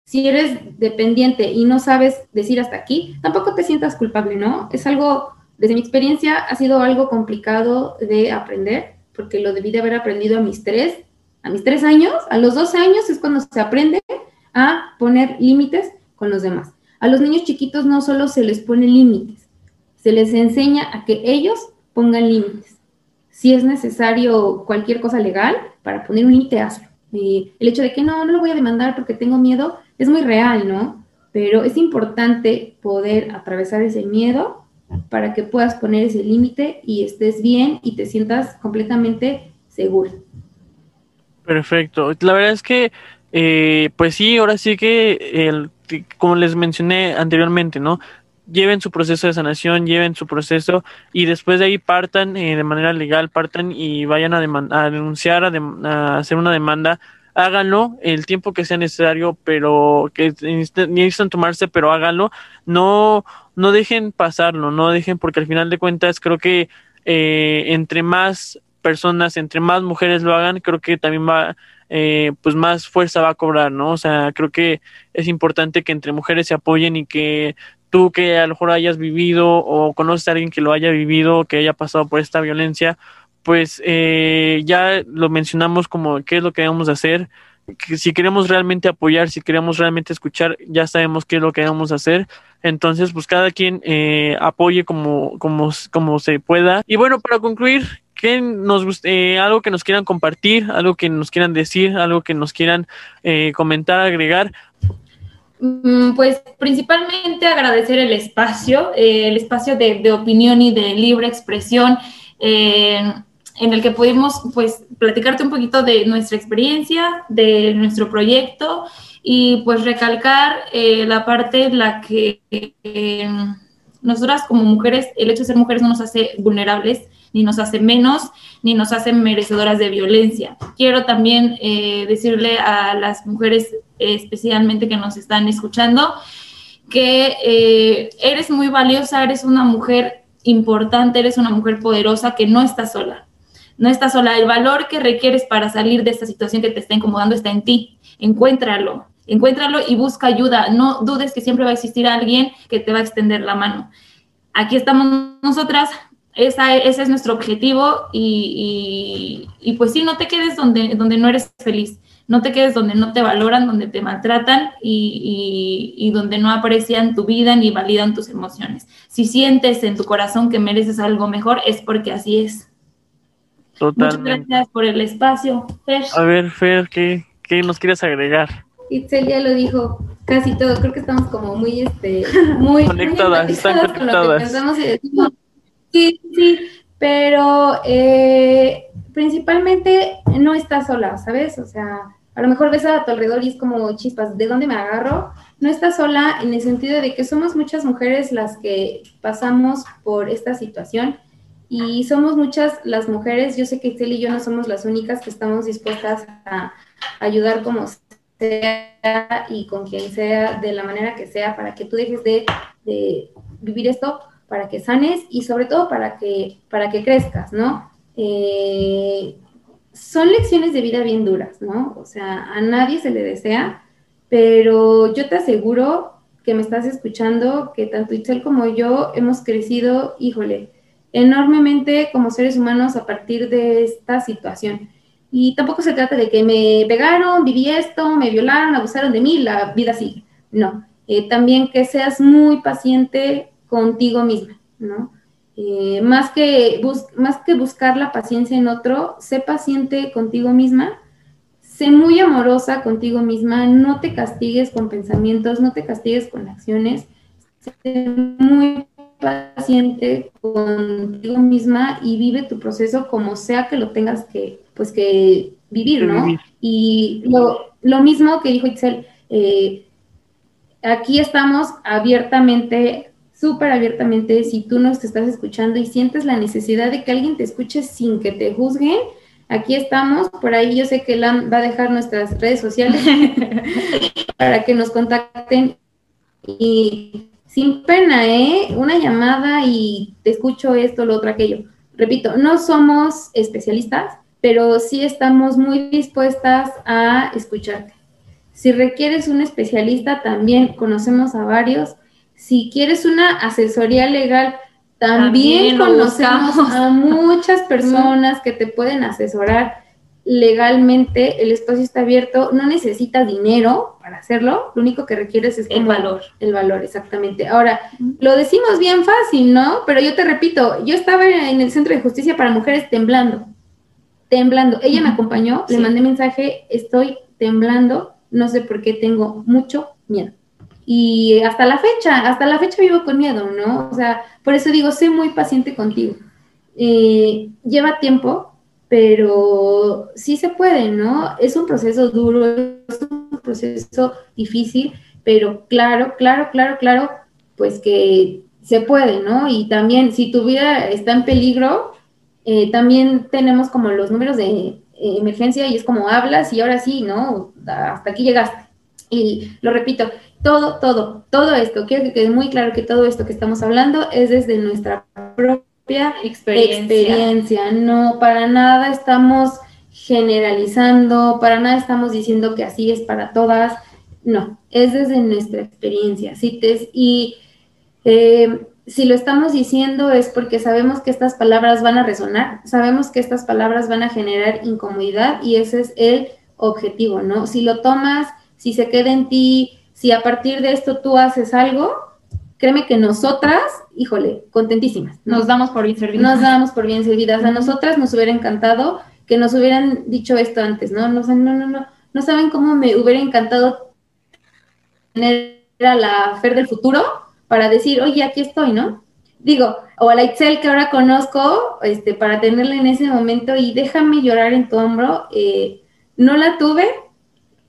S2: si eres dependiente y no sabes decir hasta aquí, tampoco te sientas culpable, ¿no? Es algo, desde mi experiencia, ha sido algo complicado de aprender, porque lo debí de haber aprendido a mis tres, a mis tres años, a los 12 años es cuando se aprende a poner límites con los demás. A los niños chiquitos no solo se les pone límites, se les enseña a que ellos pongan límites. Si es necesario cualquier cosa legal para poner un límite, hazlo. Y el hecho de que no, no lo voy a demandar porque tengo miedo es muy real, ¿no? Pero es importante poder atravesar ese miedo para que puedas poner ese límite y estés bien y te sientas completamente seguro.
S1: Perfecto. La verdad es que, eh, pues sí, ahora sí que, el, como les mencioné anteriormente, ¿no? Lleven su proceso de sanación, lleven su proceso y después de ahí partan eh, de manera legal, partan y vayan a, a denunciar, a, hacer una demanda háganlo el tiempo que sea necesario, pero que necesitan tomarse, pero háganlo. No, no dejen pasarlo, no dejen, porque al final de cuentas creo que eh, entre más personas, entre más mujeres lo hagan, creo que también va, eh, pues más fuerza va a cobrar, ¿no? O sea, creo que es importante que entre mujeres se apoyen y que tú que a lo mejor hayas vivido o conoces a alguien que lo haya vivido, que haya pasado por esta violencia, pues eh, ya lo mencionamos como qué es lo que debemos hacer, que si queremos realmente apoyar, si queremos realmente escuchar, ya sabemos qué es lo que debemos hacer. Entonces, pues cada quien eh, apoye como, como, como se pueda. Y bueno, para concluir, ¿qué nos eh, algo que nos quieran compartir, algo que nos quieran decir, algo que nos quieran eh, comentar, agregar.
S3: Mm, pues principalmente agradecer el espacio, eh, el espacio de, opinión y de libre expresión en el que pudimos pues platicarte un poquito de nuestra experiencia, de nuestro proyecto y pues recalcar la parte en la que nosotras como mujeres, el hecho de ser mujeres no nos hace vulnerables, ni nos hace menos, ni nos hace merecedoras de violencia. Quiero también eh, decirle a las mujeres especialmente que nos están escuchando que eh, eres muy valiosa, eres una mujer importante, eres una mujer poderosa que no está sola. No está sola. El valor que requieres para salir de esta situación que te está incomodando está en ti. Encuéntralo, encuéntralo y busca ayuda. No dudes que siempre va a existir alguien que te va a extender la mano. Aquí estamos nosotras esa, ese es nuestro objetivo y, y, pues sí, no te quedes donde, donde no eres feliz. no te quedes donde no te valoran, donde te maltratan y, y, donde no aprecian tu vida ni validan tus emociones. Si sientes en tu corazón que mereces algo mejor, es porque así es.
S1: Totalmente.
S3: Muchas gracias por el espacio, Fer.
S1: A ver, Fer, ¿qué, qué nos quieres agregar?
S2: Itzel ya lo dijo casi todo, creo que estamos como muy, este, muy
S1: conectadas, están conectadas.
S2: Sí, sí, pero eh, principalmente no estás sola, ¿sabes? O sea, a lo mejor ves a tu alrededor y es como chispas, ¿de dónde me agarro? No estás sola en el sentido de que somos muchas mujeres las que pasamos por esta situación y somos muchas las mujeres, yo sé que Itzel y yo no somos las únicas que estamos dispuestas a ayudar como sea y con quien sea, de la manera que sea, para que tú dejes de, vivir esto, para que sanes y sobre todo para que, para que crezcas, ¿no? Eh, son lecciones de vida bien duras, ¿no? O sea, a nadie se le desea, pero yo te aseguro que me estás escuchando, que tanto Itzel como yo hemos crecido, híjole, enormemente como seres humanos a partir de esta situación. Y tampoco se trata de que me pegaron, viví esto, me violaron, abusaron de mí, la vida sigue. No, eh, también que seas muy paciente contigo misma, ¿no? Eh, más, que más que buscar la paciencia en otro, sé paciente contigo misma, sé muy amorosa contigo misma, no te castigues con pensamientos, no te castigues con acciones, sé muy paciente contigo misma y vive tu proceso como sea que lo tengas que, pues que vivir, ¿no? Y lo, lo, mismo que dijo Itzel, eh, aquí estamos abiertamente, súper abiertamente, si tú nos estás escuchando y sientes la necesidad de que alguien te escuche sin que te juzguen, aquí estamos, por ahí yo sé que Lam va a dejar nuestras redes sociales para que nos contacten y sin pena, ¿eh? Una llamada y te escucho esto, lo otro, aquello. Repito, no somos especialistas, pero sí estamos muy dispuestas a escucharte. Si requieres un especialista, también conocemos a varios. Si quieres una asesoría legal, también, conocemos a muchas personas que te pueden asesorar legalmente, el espacio está abierto, no necesitas dinero para hacerlo, lo único que requieres es
S3: el valor.
S2: El valor, exactamente. Ahora, lo decimos bien fácil, ¿no? Pero yo te repito, yo estaba en el Centro de Justicia para Mujeres temblando, temblando. Ella me acompañó, le mandé mensaje, estoy temblando, no sé por qué tengo mucho miedo. Y hasta la fecha, hasta la fecha vivo con miedo, ¿no? O sea, por eso digo, sé muy paciente contigo. Eh, lleva tiempo, pero sí se puede, ¿no? Es un proceso duro, es un proceso difícil, pero claro, claro, claro, claro, pues que se puede, ¿no? Y también si tu vida está en peligro, eh, también tenemos como los números de eh, emergencia y es como hablas y ahora sí, ¿no? Hasta aquí llegaste. Y lo repito, todo, todo, todo esto, quiero que quede muy claro que todo esto que estamos hablando es desde nuestra propia experiencia. No, para nada estamos generalizando, para nada estamos diciendo que así es para todas. No, es desde nuestra experiencia. y eh, si lo estamos diciendo es porque sabemos que estas palabras van a resonar, sabemos que estas palabras van a generar incomodidad y ese es el objetivo, ¿no? Si lo tomas, si se queda en ti, si a partir de esto tú haces algo, créeme que nosotras, híjole, contentísimas.
S3: Nos damos por bien servidas.
S2: Nos damos por bien servidas. A nosotras nos hubiera encantado que nos hubieran dicho esto antes, ¿no? No, no, no, no. No saben cómo me hubiera encantado tener a la Fer del futuro para decir, oye, aquí estoy, ¿no? Digo, o a la Itzel que ahora conozco, este, para tenerla en ese momento y déjame llorar en tu hombro. Eh, no la tuve,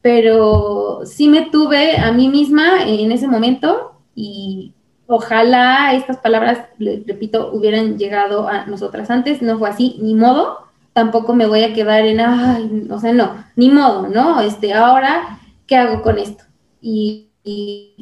S2: pero sí me tuve a mí misma en ese momento y Ojalá estas palabras, repito, hubieran llegado a nosotras antes, no fue así, ni modo, tampoco me voy a quedar en, ay, o sea, no, ni modo, ¿no? Este, ahora, ¿qué hago con esto? Y,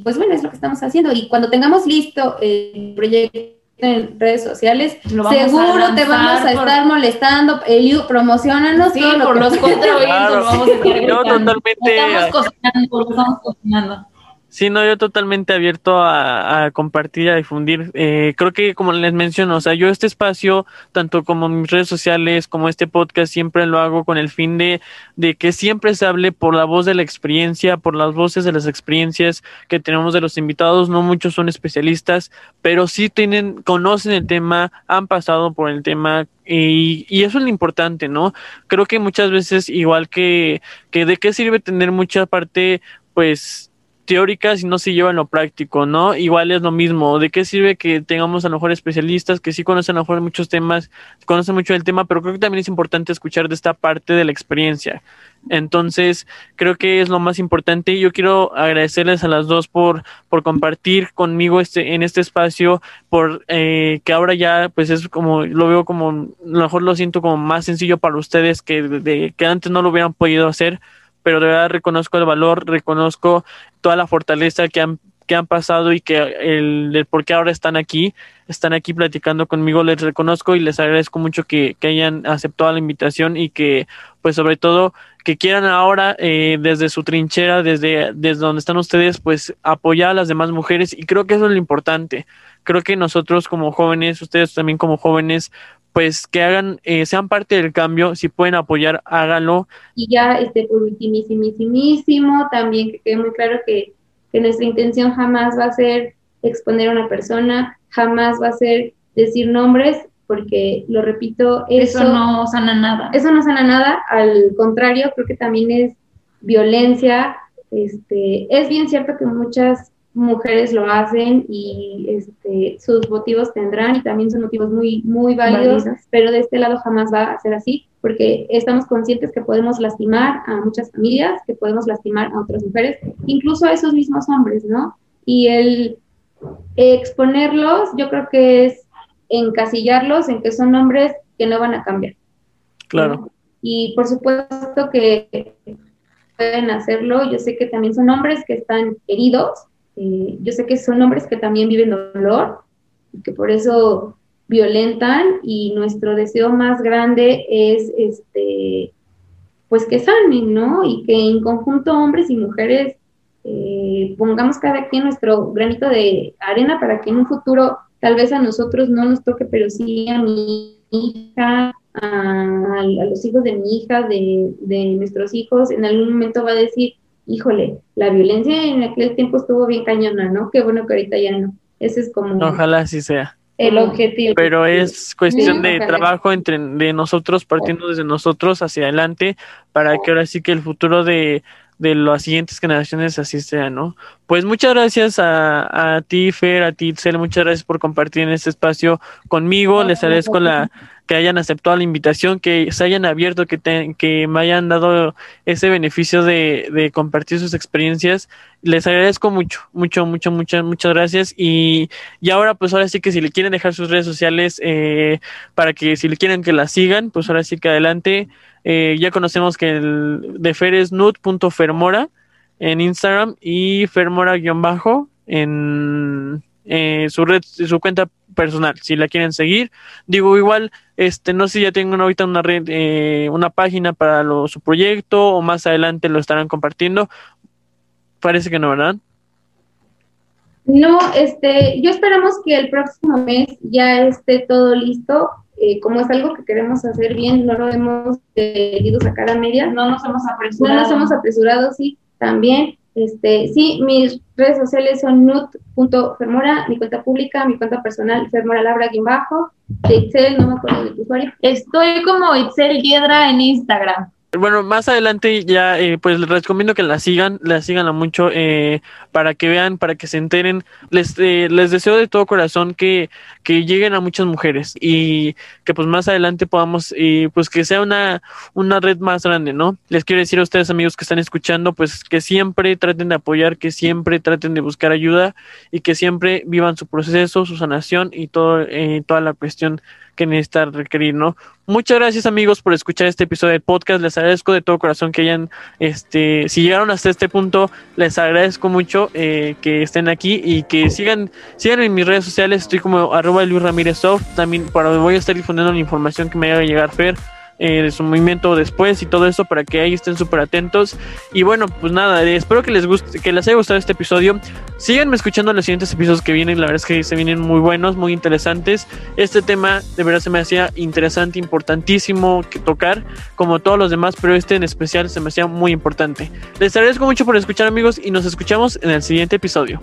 S2: pues bueno, es lo que estamos haciendo. Y cuando tengamos listo el proyecto en redes sociales, seguro te vamos a estar molestando, Eliu, promocionanos
S3: sí, por los cuatro claro. vamos a
S1: Yo totalmente...
S3: Estamos cocinando, estamos cocinando.
S1: Sí, no, yo totalmente abierto a, compartir, a difundir. Eh, creo que como les menciono, o sea, yo este espacio, tanto como mis redes sociales, como este podcast, siempre lo hago con el fin de, de que siempre se hable por la voz de la experiencia, por las voces de las experiencias que tenemos de los invitados. No muchos son especialistas, pero sí tienen, conocen el tema, han pasado por el tema, y, y, eso es lo importante, ¿no? Creo que muchas veces, igual que, que de qué sirve tener mucha parte, pues, teóricas y no se llevan lo práctico, ¿no? Igual es lo mismo. ¿De qué sirve que tengamos a lo mejor especialistas que sí conocen a lo mejor muchos temas, conocen mucho del tema, pero creo que también es importante escuchar de esta parte de la experiencia. Entonces, creo que es lo más importante. Yo quiero agradecerles a las dos por, por compartir conmigo este, en este espacio, por eh, que ahora ya, pues es como, lo veo como, a lo mejor lo siento como más sencillo para ustedes que, de, que antes no lo hubieran podido hacer pero de verdad reconozco el valor, reconozco toda la fortaleza que han, que han pasado y que el, el por qué ahora están aquí, están aquí platicando conmigo, les reconozco y les agradezco mucho que, que hayan aceptado la invitación y que, pues sobre todo, que quieran ahora eh, desde su trinchera, desde, desde donde están ustedes, pues apoyar a las demás mujeres y creo que eso es lo importante. Creo que nosotros como jóvenes, ustedes también como jóvenes, pues que hagan, eh, sean parte del cambio, si pueden apoyar, háganlo.
S2: Y ya, este, por ultimísimo, también que quede muy claro que, que nuestra intención jamás va a ser exponer a una persona, jamás va a ser decir nombres, porque lo repito, eso,
S3: eso, no sana nada.
S2: Eso no sana nada, al contrario, creo que también es violencia. Este, es bien cierto que muchas mujeres lo hacen y este, sus motivos tendrán y también son motivos muy, muy válidos, pero de este lado jamás va a ser así porque estamos conscientes que podemos lastimar a muchas familias, que podemos lastimar a otras mujeres, incluso a esos mismos hombres, ¿no? Y el exponerlos, yo creo que es encasillarlos en que son hombres que no van a cambiar.
S1: Claro.
S2: Y por supuesto que pueden hacerlo, yo sé que también son hombres que están heridos, eh, yo sé que son hombres que también viven dolor y que por eso violentan y nuestro deseo más grande es este pues que sanen, ¿no? Y que en conjunto hombres y mujeres eh, pongamos cada quien nuestro granito de arena para que en un futuro tal vez a nosotros no nos toque, pero sí a mi hija, a, los hijos de mi hija, de, de nuestros hijos, en algún momento va a decir, híjole, la violencia en aquel tiempo estuvo bien cañona, ¿no? Qué bueno que ahorita ya no. Ese es como...
S1: Ojalá así sea.
S2: El objetivo.
S1: Pero es cuestión de trabajo entre de nosotros, partiendo desde nosotros hacia adelante, para que ahora sí que el futuro de, de las siguientes generaciones así sea, ¿no? Pues muchas gracias a, a ti, Fer, a ti, Itzel, muchas gracias por compartir en este espacio conmigo. Les agradezco la, que hayan aceptado la invitación, que se hayan abierto, que, que me hayan dado ese beneficio de, de, compartir sus experiencias. Les agradezco mucho, mucho, mucho, muchas, muchas gracias. Y, y ahora, pues ahora sí que si le quieren dejar sus redes sociales eh, para que si le quieren que la sigan, pues ahora sí que adelante. Eh, ya conocemos que el de Fer es nude.fermora en Instagram y fermora-bajo en eh, su red, su cuenta personal, si la quieren seguir. Digo, igual, este, no sé si ya tengo ahorita una red, eh, una página para su proyecto o más adelante lo estarán compartiendo. Parece que no, ¿verdad?
S2: No, este, yo esperamos que el próximo mes ya esté todo listo. Eh, como es algo que queremos hacer bien, no lo hemos querido sacar a medias.
S3: No nos hemos apresurado.
S2: No nos hemos apresurado, sí, también. Este, sí, mis redes sociales son nut.fermora, mi cuenta pública, mi cuenta personal, fermora labra bajo, de Excel, no me acuerdo de tu usuario.
S3: Estoy como Excel Hiedra en Instagram.
S1: Bueno, más adelante ya, eh, pues les recomiendo que la sigan, la sigan mucho eh, para que vean, para que se enteren. Les, eh, les deseo de todo corazón que, que lleguen a muchas mujeres y que pues más adelante podamos, y pues que sea una, una red más grande, ¿no? Les quiero decir a ustedes amigos que están escuchando, pues que siempre traten de apoyar, que siempre traten de buscar ayuda y que siempre vivan su proceso, su sanación y todo, toda la cuestión que necesita requerir, ¿no? Muchas gracias amigos por escuchar este episodio del podcast. Les agradezco de todo corazón que hayan, este, si llegaron hasta este punto, les agradezco mucho eh, que estén aquí y que sigan, sigan en mis redes sociales. Estoy como arroba Luis Ramírez Soft. También para voy a estar difundiendo la información que me haga llegar Fer eh, de su movimiento después y todo eso para que ahí estén súper atentos. Y bueno, pues nada, eh, espero que les guste, que les haya gustado este episodio. Síganme escuchando los siguientes episodios que vienen, la verdad es que se vienen muy buenos, muy interesantes. Este tema de verdad se me hacía interesante, importantísimo que tocar, como todos los demás, pero este en especial se me hacía muy importante. Les agradezco mucho por escuchar amigos y nos escuchamos en el siguiente episodio.